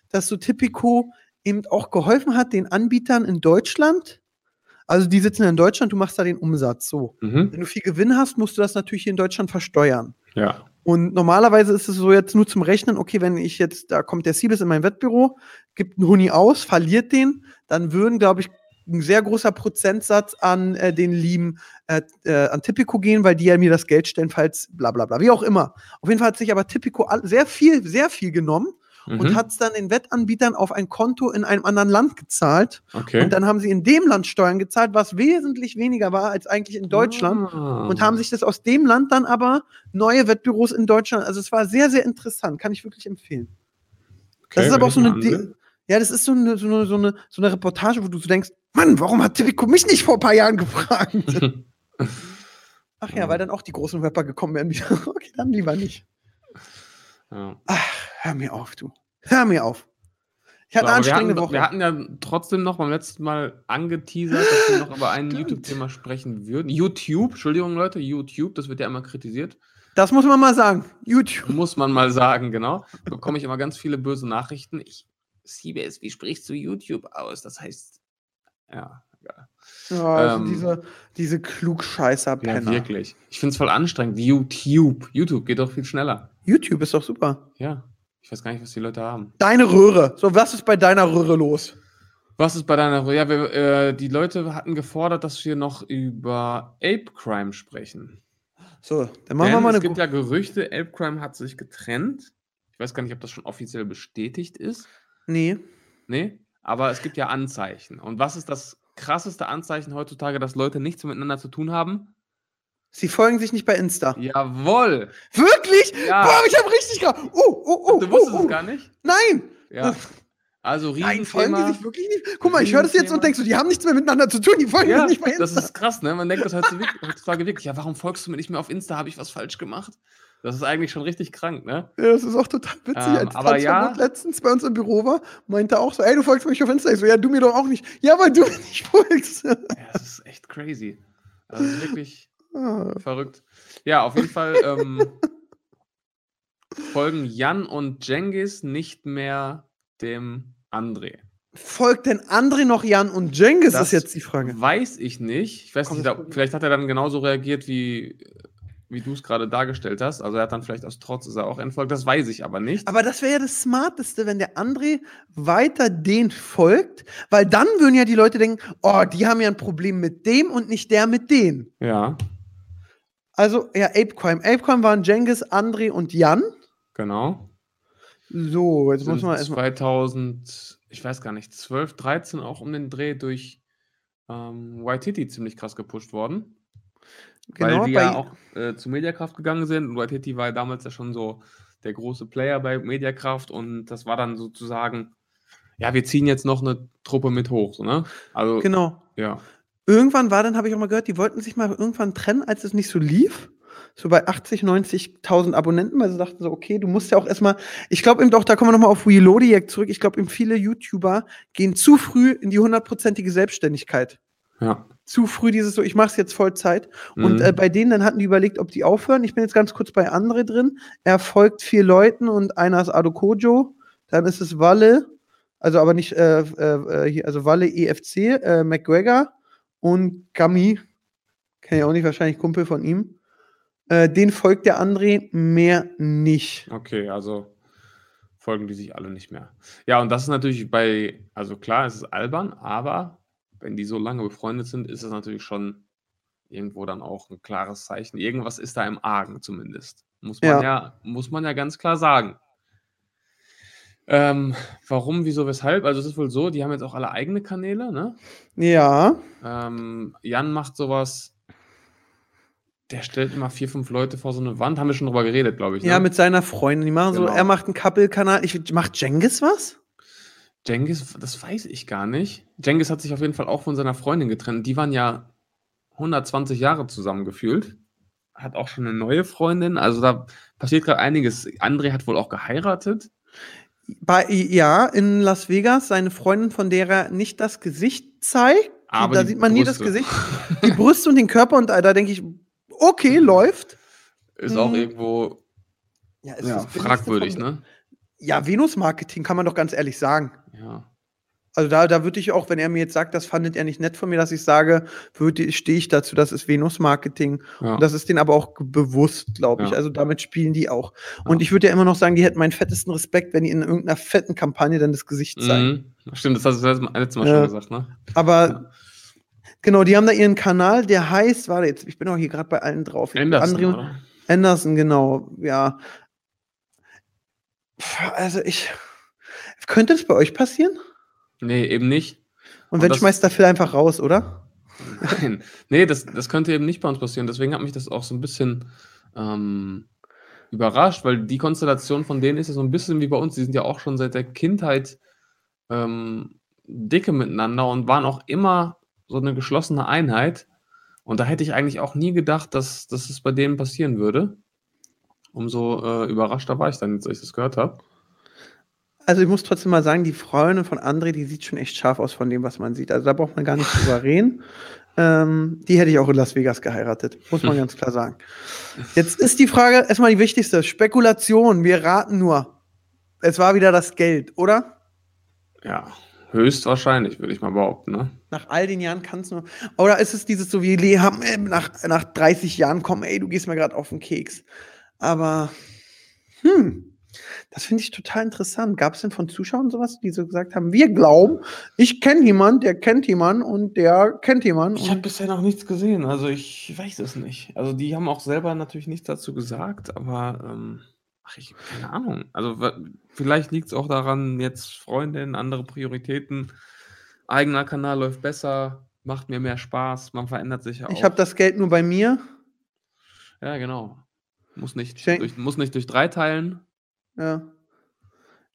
Speaker 2: dass so Tipico eben auch geholfen hat, den Anbietern in Deutschland. Also die sitzen in Deutschland, du machst da den Umsatz so.
Speaker 3: Mhm.
Speaker 2: Wenn du viel Gewinn hast, musst du das natürlich hier in Deutschland versteuern.
Speaker 3: Ja.
Speaker 2: Und normalerweise ist es so jetzt nur zum Rechnen, okay, wenn ich jetzt, da kommt der Siebes in mein Wettbüro, gibt einen Huni aus, verliert den, dann würden, glaube ich, ein sehr großer Prozentsatz an äh, den lieben äh, äh, an Tipico gehen, weil die ja mir das Geld stellen, falls bla bla bla, wie auch immer. Auf jeden Fall hat sich aber Tipico sehr viel, sehr viel genommen und
Speaker 3: Mhm.
Speaker 2: hat es dann den Wettanbietern auf ein Konto in einem anderen Land gezahlt.
Speaker 3: Okay.
Speaker 2: Und dann haben sie in dem Land Steuern gezahlt, was wesentlich weniger war als eigentlich in Deutschland.
Speaker 3: Ah.
Speaker 2: Und haben sich das aus dem Land dann aber neue Wettbüros in Deutschland. Also es war sehr, sehr interessant. Kann ich wirklich empfehlen. das ist aber auch so eine. De- Ja, das ist so eine, so, eine, so, eine, so eine Reportage, wo du so denkst, Mann, warum hat Tipico mich nicht vor ein paar Jahren gefragt? Ach ja, weil dann auch die großen Rapper gekommen wären. Okay, dann lieber nicht.
Speaker 3: Ja.
Speaker 2: Hör mir auf, du. Hör mir auf. Ich hatte
Speaker 3: So,
Speaker 2: eine
Speaker 3: wir,
Speaker 2: anstrengende
Speaker 3: hatten,
Speaker 2: Woche.
Speaker 3: wir hatten ja trotzdem noch beim letzten Mal angeteasert, dass wir noch über ein. YouTube-Thema sprechen würden. YouTube, Entschuldigung Leute, YouTube, das wird ja immer kritisiert.
Speaker 2: das muss man mal sagen. YouTube.
Speaker 3: Muss man mal sagen, genau. Bekomme ich immer ganz viele böse Nachrichten. Ich, CBS, wie sprichst du YouTube aus? Das heißt, ja, egal.
Speaker 2: Ja, also
Speaker 3: Ähm,
Speaker 2: diese, diese
Speaker 3: Ja,
Speaker 2: Klugscheißer-Penner.
Speaker 3: wirklich. Ich finde es voll anstrengend. YouTube. YouTube geht doch viel schneller.
Speaker 2: YouTube ist doch super.
Speaker 3: Ja. Ich weiß gar nicht, was die Leute haben.
Speaker 2: Deine Röhre. So, was ist bei deiner Röhre los?
Speaker 3: Was ist bei deiner. Ja, wir, äh, die Leute hatten gefordert, dass wir noch über Ape Crime sprechen.
Speaker 2: So, dann machen
Speaker 3: Denn
Speaker 2: wir mal
Speaker 3: es
Speaker 2: eine.
Speaker 3: gibt ja Gerüchte, Ape Crime hat sich getrennt. Ich weiß gar nicht, ob das schon offiziell bestätigt ist.
Speaker 2: nee.
Speaker 3: Nee, aber es gibt ja Anzeichen. Und was ist das krasseste Anzeichen heutzutage, dass Leute nichts miteinander zu tun haben?
Speaker 2: Sie folgen sich nicht bei Insta.
Speaker 3: Jawohl!
Speaker 2: Wirklich?
Speaker 3: Ja.
Speaker 2: Boah, ich hab richtig gerade. Oh, oh, oh.
Speaker 3: Du wusstest
Speaker 2: oh, oh.
Speaker 3: es gar nicht?
Speaker 2: Nein.
Speaker 3: Ja. Also
Speaker 2: Nein, folgen die
Speaker 3: Riesenthema.
Speaker 2: sich wirklich nicht? Guck mal, ich höre das jetzt und
Speaker 3: Riesenthema.
Speaker 2: denkst du, die haben nichts mehr miteinander zu tun, die folgen
Speaker 3: Ja,
Speaker 2: sich nicht bei
Speaker 3: das
Speaker 2: Insta.
Speaker 3: ist krass, ne? Man denkt das heutzutage wirklich-. Ja, warum folgst du mir nicht mehr auf Insta? Habe ich was falsch gemacht? Das ist eigentlich schon richtig krank, ne?
Speaker 2: Ja, das ist auch total witzig.
Speaker 3: Ähm,
Speaker 2: Als
Speaker 3: aber ja.
Speaker 2: Letztens bei uns im Büro war, meinte er auch so, ey, du folgst mir nicht auf Insta. Ich so, ja, du mir doch auch nicht. Ja, weil du mir nicht folgst.
Speaker 3: Ja, das ist echt crazy. Also das ist wirklich
Speaker 2: Ah,
Speaker 3: verrückt. Ja, auf jeden Fall ähm, folgen Jan und Jengis nicht mehr dem André.
Speaker 2: Folgt denn André noch Jan und Jengis,
Speaker 3: Das
Speaker 2: ist jetzt die Frage.
Speaker 3: Weiß ich nicht. Ich weiß
Speaker 2: Komm,
Speaker 3: nicht, da, vielleicht hat er dann genauso reagiert, wie, wie du es gerade dargestellt hast. Also er hat dann vielleicht aus Trotz ist er auch entfolgt. Das weiß ich aber nicht.
Speaker 2: Aber das wäre ja das Smarteste, wenn der André weiter den folgt, weil dann würden ja die Leute denken, oh, die haben ja ein Problem mit dem und nicht der mit denen.
Speaker 3: Ja,
Speaker 2: Also, ja, Apecoin. Apecoin waren Jengis, André und Jan.
Speaker 3: genau.
Speaker 2: So, jetzt muss man erstmal.
Speaker 3: 2000, ich weiß gar nicht, 12, 13 auch um den Dreh durch ähm, Waititi ziemlich krass gepusht worden.
Speaker 2: Genau,
Speaker 3: weil die ja auch äh, zu Mediakraft gegangen sind. Und Waititi war ja damals ja schon so der große Player bei Mediakraft und das war dann sozusagen, ja, wir ziehen jetzt noch eine Truppe mit hoch, so, ne? Also,
Speaker 2: genau.
Speaker 3: ja.
Speaker 2: Irgendwann war dann, habe ich auch mal gehört, die wollten sich mal irgendwann trennen, als es nicht so lief. So bei 80, 90.000 Abonnenten, weil sie dachten so, okay, du musst ja auch erstmal, ich glaube eben doch, da kommen wir nochmal auf Reloadiac zurück. Ich glaube eben viele YouTuber gehen zu früh in die hundertprozentige Selbstständigkeit.
Speaker 3: Ja.
Speaker 2: Zu früh dieses so, ich mache es jetzt Vollzeit. Und
Speaker 3: Mhm.
Speaker 2: äh, bei denen dann hatten die überlegt, ob die aufhören. Ich bin jetzt ganz kurz bei André drin. Er folgt vier Leuten und einer ist Adokojo. Dann ist es Walle, also aber nicht, äh, äh, äh, hier, also Walle EFC, äh, McGregor und Gami. Kenne ich auch nicht, wahrscheinlich Kumpel von ihm. Äh, den folgt der André mehr nicht.
Speaker 3: Okay, also folgen die sich alle nicht mehr. Ja, und das ist natürlich bei, also klar, es ist albern, aber wenn die so lange befreundet sind, ist es natürlich schon irgendwo dann auch ein klares Zeichen. Irgendwas ist da im Argen zumindest. Muss man
Speaker 2: Ja.
Speaker 3: ja, muss man ja ganz klar sagen. Ähm, warum, wieso, weshalb? Also es ist wohl so, die haben jetzt auch alle eigene Kanäle, ne?
Speaker 2: Ja,
Speaker 3: Ähm, Jan macht sowas, der stellt immer vier, fünf Leute vor so eine Wand, haben wir schon drüber geredet, glaube ich.
Speaker 2: ja,
Speaker 3: ne?
Speaker 2: mit seiner Freundin. Die machen so,
Speaker 3: Genau.
Speaker 2: er macht einen Couple-Kanal. Ich, macht Jengis was?
Speaker 3: Jengis, das weiß ich gar nicht. Jengis hat sich auf jeden Fall auch von seiner Freundin getrennt. Die waren ja 120 Jahre zusammen gefühlt. Hat auch schon eine neue Freundin. Also da passiert gerade einiges. André hat wohl auch geheiratet.
Speaker 2: Bei, ja, in Las Vegas, seine Freundin, von der er nicht das Gesicht zeigt.
Speaker 3: Aber
Speaker 2: da sieht man nie das
Speaker 3: Brüste.
Speaker 2: Gesicht. Die Brüste und den Körper und da, da denke ich, okay, läuft.
Speaker 3: Ist auch
Speaker 2: Mhm.
Speaker 3: irgendwo
Speaker 2: Ja, ist
Speaker 3: ja, fragwürdig, ne?
Speaker 2: Ja, Venus-Marketing kann man doch ganz ehrlich sagen.
Speaker 3: Ja.
Speaker 2: Also da, da würde ich auch, wenn er mir jetzt sagt, das fandet er nicht nett von mir, dass ich sage, stehe ich dazu, das ist Venus-Marketing.
Speaker 3: ja.
Speaker 2: Und das ist denen aber auch bewusst, glaube ich.
Speaker 3: Ja.
Speaker 2: Also damit spielen die auch.
Speaker 3: Ja.
Speaker 2: Und ich würde ja immer noch sagen, die hätten meinen fettesten Respekt, wenn die in irgendeiner fetten Kampagne dann das Gesicht zeigen.
Speaker 3: mhm. Stimmt, das hast du letztes Mal, schon gesagt, ne?
Speaker 2: Aber genau, die haben da ihren Kanal, der heißt, warte jetzt, ich bin auch hier gerade bei allen drauf.
Speaker 3: Anderson,
Speaker 2: André
Speaker 3: oder?
Speaker 2: Anderson, genau, ja. Pff, Also ich, Könnte das bei euch passieren?
Speaker 3: Nee, eben nicht.
Speaker 2: Und
Speaker 3: Und
Speaker 2: wenn
Speaker 3: das-
Speaker 2: schmeißt der Phil einfach raus, oder?
Speaker 3: Nein. Nee, das, das könnte eben nicht bei uns passieren. Deswegen hat mich das auch so ein bisschen ähm, überrascht, weil die Konstellation von denen ist ja so ein bisschen wie bei uns. Die sind ja auch schon seit der Kindheit ähm, dicke miteinander und waren auch immer so eine geschlossene Einheit. Und da hätte ich eigentlich auch nie gedacht, dass, dass es bei denen passieren würde. Umso äh, überraschter war ich dann, als ich das gehört habe.
Speaker 2: Also ich muss trotzdem mal sagen, die Freundin von André, die sieht schon echt scharf aus von dem, was man sieht. Also da braucht man gar nicht drüber reden. Ähm, die hätte ich auch in Las Vegas geheiratet, muss man ganz klar sagen. Jetzt ist die Frage erstmal die wichtigste. Spekulation, wir raten nur. Es war wieder das Geld, oder?
Speaker 3: Ja, höchstwahrscheinlich, würde ich mal behaupten. Ne?
Speaker 2: Nach all den Jahren kann es nur. Oder ist es dieses so wie Lee haben, äh, nach, nach 30 Jahren kommen, ey, du gehst mir gerade auf den Keks. Aber, hm, das finde ich total interessant. Gab es denn von Zuschauern sowas, die so gesagt haben, wir glauben, ich kenne jemand, der kennt jemanden und der kennt jemanden.
Speaker 3: Ich habe bisher noch nichts gesehen, also ich weiß es nicht. Also die haben auch selber natürlich nichts dazu gesagt, aber ähm, ach, ich keine Ahnung. Also vielleicht liegt es auch daran, jetzt Freundin, andere Prioritäten, eigener Kanal läuft besser, macht mir mehr Spaß, man verändert sich ja auch.
Speaker 2: ich habe das Geld nur bei mir.
Speaker 3: ja, genau. Muss nicht, durch, muss nicht durch drei teilen,
Speaker 2: Ja.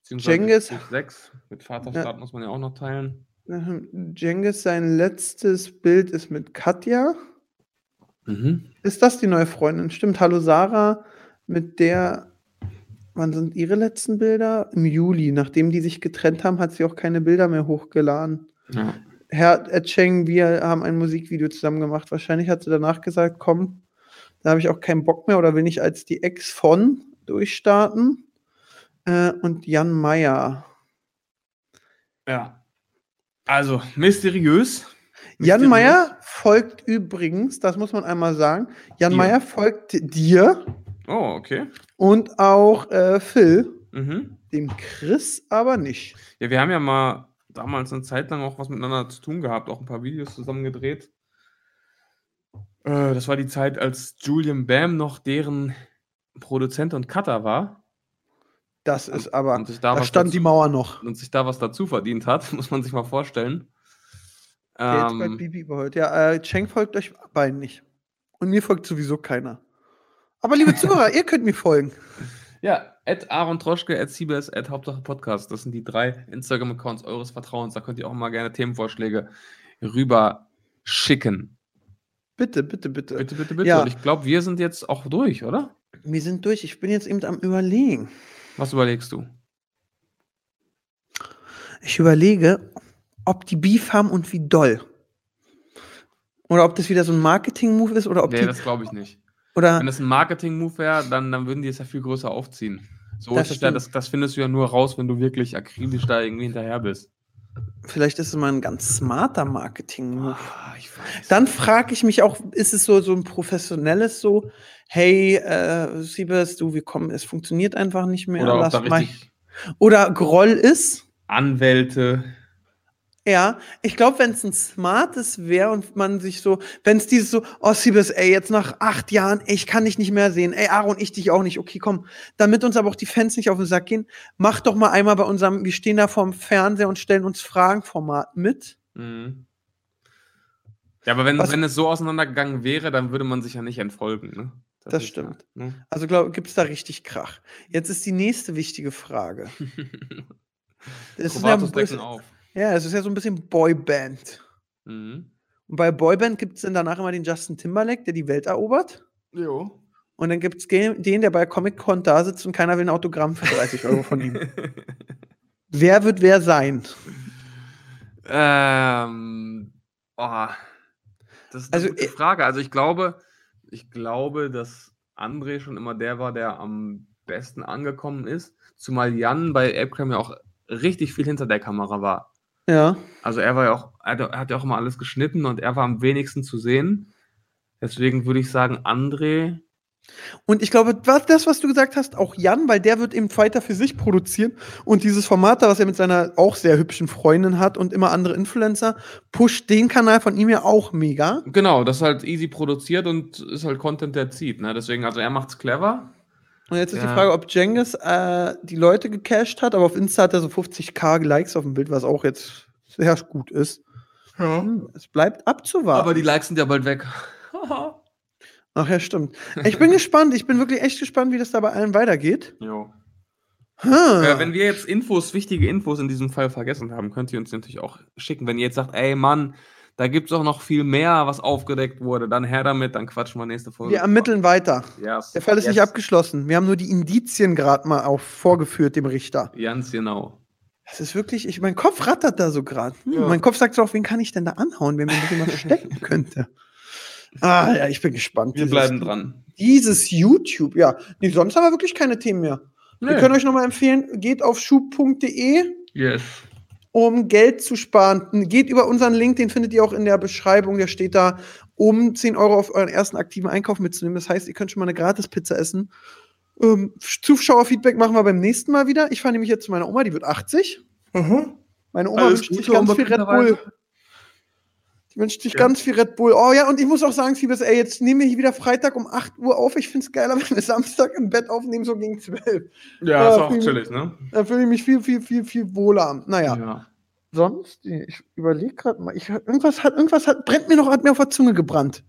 Speaker 2: Cengiz-
Speaker 3: durch sechs. Mit Vaterstaat muss man ja auch noch teilen.
Speaker 2: Ähm, Cengiz, sein letztes Bild ist mit Katja.
Speaker 3: Mhm.
Speaker 2: Ist das die neue Freundin? Stimmt, hallo Sarah, mit der, wann sind ihre letzten Bilder? Im Juli. Nachdem die sich getrennt haben, hat sie auch keine Bilder mehr hochgeladen.
Speaker 3: Ja.
Speaker 2: Herr Etcheng, wir haben ein Musikvideo zusammen gemacht. Wahrscheinlich hat sie danach gesagt, komm, da habe ich auch keinen Bock mehr oder will nicht als die Ex von durchstarten. Äh, und Jan Meyer.
Speaker 3: ja. Also, mysteriös.
Speaker 2: Jan. Meyer folgt übrigens, das muss man einmal sagen, Jan
Speaker 3: Dir.
Speaker 2: Meyer folgt dir
Speaker 3: Oh, okay.
Speaker 2: und auch äh, Phil.
Speaker 3: Mhm.
Speaker 2: Dem Chris aber nicht.
Speaker 3: Ja, wir haben ja mal damals eine Zeit lang auch was miteinander zu tun gehabt, auch ein paar Videos zusammen gedreht. Äh, das war die Zeit, als Julian Bam noch deren Produzent und Cutter war
Speaker 2: Das ist aber.
Speaker 3: da,
Speaker 2: Da stand
Speaker 3: dazu,
Speaker 2: die Mauer noch.
Speaker 3: und sich da was dazu verdient hat, muss man sich mal vorstellen.
Speaker 2: Der jetzt bei
Speaker 3: Ähm,
Speaker 2: Bibi überholt. Ja, äh, Cheng folgt euch beiden nicht. Und mir folgt sowieso keiner. Aber liebe Zuhörer, ihr könnt mir folgen.
Speaker 3: ja, at Aaron Troschke, at CBS, at Hauptsache Podcast. Das sind die drei Instagram-Accounts eures Vertrauens. Da könnt ihr auch mal gerne Themenvorschläge rüber schicken.
Speaker 2: Bitte, bitte, bitte.
Speaker 3: Bitte, bitte, bitte.
Speaker 2: Ja.
Speaker 3: Und ich glaube, wir sind jetzt auch durch, oder?
Speaker 2: Wir sind durch. Ich bin jetzt eben am Überlegen.
Speaker 3: Was überlegst du?
Speaker 2: Ich überlege, ob die Beef haben und wie doll. Oder ob das wieder so ein Marketing-Move ist oder ob
Speaker 3: Nee,
Speaker 2: die.
Speaker 3: das glaube ich nicht.
Speaker 2: Oder
Speaker 3: Wenn das ein Marketing-Move wäre, dann, dann würden die es ja viel größer aufziehen. So
Speaker 2: Das
Speaker 3: ist
Speaker 2: stimmt.
Speaker 3: das, das findest du ja nur raus, wenn du wirklich akribisch da irgendwie hinterher bist.
Speaker 2: vielleicht ist es mal ein ganz smarter Marketing-Move.
Speaker 3: Ah.
Speaker 2: Dann frage ich mich auch, ist es so, so ein professionelles so, hey, äh, Siebes, du, wir kommen, es funktioniert einfach nicht mehr.
Speaker 3: Oder
Speaker 2: lass mal. Oder Groll ist.
Speaker 3: Anwälte.
Speaker 2: Ja, ich glaube, wenn es ein smartes wäre und man sich so, wenn es dieses so, oh Siebes, ey, jetzt nach acht Jahren, ey, ich kann dich nicht mehr sehen, ey, Aaron, ich dich auch nicht, okay, komm, damit uns aber auch die Fans nicht auf den Sack gehen, mach doch mal einmal bei unserem, wir stehen da vorm Fernseher und stellen uns Fragenformat mit.
Speaker 3: Mhm. Ja, aber wenn,
Speaker 2: Was-
Speaker 3: wenn es so auseinandergegangen wäre, dann würde man sich ja nicht entfolgen. Ne?
Speaker 2: Das
Speaker 3: ist
Speaker 2: stimmt.
Speaker 3: Ja, ne?
Speaker 2: Also glaub, gibt's da richtig Krach. Jetzt ist die nächste wichtige Frage. Das ist ja,
Speaker 3: auf.
Speaker 2: ja, es ist ja so ein bisschen Boyband.
Speaker 3: Mhm.
Speaker 2: Und bei Boyband gibt es dann danach immer den Justin Timberlake, der die Welt erobert.
Speaker 3: Jo.
Speaker 2: Und dann gibt es den, der bei Comic-Con da sitzt und keiner will ein Autogramm für 30 Euro von ihm. Wer wird wer sein?
Speaker 3: ähm, oh, das ist eine
Speaker 2: Also,
Speaker 3: gute
Speaker 2: äh,
Speaker 3: Frage. Also ich glaube, ich glaube, dass André schon immer der war, der am besten angekommen ist. Zumal Jan bei Appcam ja auch richtig viel hinter der Kamera war.
Speaker 2: Ja.
Speaker 3: Also er war ja auch, er hat, er hat ja auch immer alles geschnitten und er war am wenigsten zu sehen. Deswegen würde ich sagen, André.
Speaker 2: Und ich glaube, das, was du gesagt hast, auch Jan, weil der wird eben weiter für sich produzieren. Und dieses Format da, was er mit seiner auch sehr hübschen Freundin hat und immer andere Influencer, pusht den Kanal von ihm ja auch mega.
Speaker 3: Genau, das ist halt easy produziert und ist halt Content, der zieht. Ne? Deswegen, also er macht's clever.
Speaker 2: Und jetzt ist die
Speaker 3: Ja.
Speaker 2: Frage, ob Jengis äh, die Leute gecached hat, aber auf Insta hat er so 50k Likes auf dem Bild, was auch jetzt sehr gut ist. Hm, Es bleibt abzuwarten.
Speaker 3: Aber die Likes sind ja bald weg.
Speaker 2: Ach ja, stimmt. Ich bin gespannt. Ich bin wirklich echt gespannt, wie das da bei allen weitergeht.
Speaker 3: jo.
Speaker 2: Hm.
Speaker 3: Äh, wenn wir jetzt Infos, wichtige Infos in diesem Fall vergessen haben, könnt ihr uns natürlich auch schicken. Wenn ihr jetzt sagt, ey Mann, da gibt es auch noch viel mehr, was aufgedeckt wurde, dann her damit, dann quatschen wir nächste Folge.
Speaker 2: wir ermitteln weiter.
Speaker 3: Yes.
Speaker 2: Der Fall ist nicht
Speaker 3: Yes.
Speaker 2: abgeschlossen. Wir haben nur die Indizien gerade mal auch vorgeführt dem Richter.
Speaker 3: Ganz genau.
Speaker 2: Das ist wirklich, ich, mein Kopf rattert da so gerade. Hm,
Speaker 3: Ja.
Speaker 2: Mein Kopf sagt so auch, wen kann ich denn da anhauen, wenn mir nicht jemand verstecken könnte. Ah, ja, ich bin gespannt.
Speaker 3: Wir
Speaker 2: Dieses-
Speaker 3: bleiben dran.
Speaker 2: Dieses YouTube, ja. Nee, sonst haben wir wirklich keine Themen mehr. Wir
Speaker 3: Nee.
Speaker 2: können euch nochmal empfehlen, geht auf schub.de,
Speaker 3: Yes.
Speaker 2: um Geld zu sparen. Geht über unseren Link, den findet ihr auch in der Beschreibung. Der steht da, um 10 Euro auf euren ersten aktiven Einkauf mitzunehmen. Das heißt, ihr könnt schon mal eine Gratis-Pizza essen. Ähm, Zuschauerfeedback machen wir beim nächsten Mal wieder. Ich fahre nämlich jetzt zu meiner Oma, die wird 80. Meine Oma
Speaker 3: Alles
Speaker 2: wünscht sich ganz viel Red. Bull. Die wünscht sich
Speaker 3: Ja.
Speaker 2: ganz viel Red Bull. Oh ja, und ich muss auch sagen, Siebes, ey, jetzt nehmen wir hier wieder Freitag um 8 Uhr auf. Ich finde es geiler, wenn wir Samstag im Bett aufnehmen, so gegen 12.
Speaker 3: Ja,
Speaker 2: Ja,
Speaker 3: ist auch chillig, ne?
Speaker 2: Da fühle ich mich viel, viel, viel, viel wohler. Naja,
Speaker 3: ja.
Speaker 2: sonst, ich überlege gerade mal, ich, irgendwas hat, irgendwas hat, brennt mir noch, hat mir auf der Zunge gebrannt.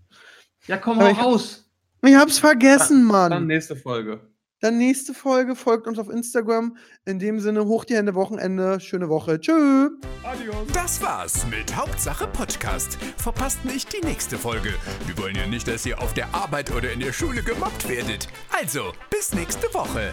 Speaker 3: Ja, komm mal
Speaker 2: ich-
Speaker 3: raus.
Speaker 2: Ich hab's vergessen, Mann.
Speaker 3: Dann nächste Folge.
Speaker 2: Dann nächste Folge, folgt uns auf Instagram. In dem Sinne, hoch die Hände, Wochenende, schöne Woche. Tschüss.
Speaker 1: Das war's mit Hauptsache Podcast. Verpasst nicht die nächste Folge. Wir wollen ja nicht, dass ihr auf der Arbeit oder in der Schule gemobbt werdet. Also, bis nächste Woche.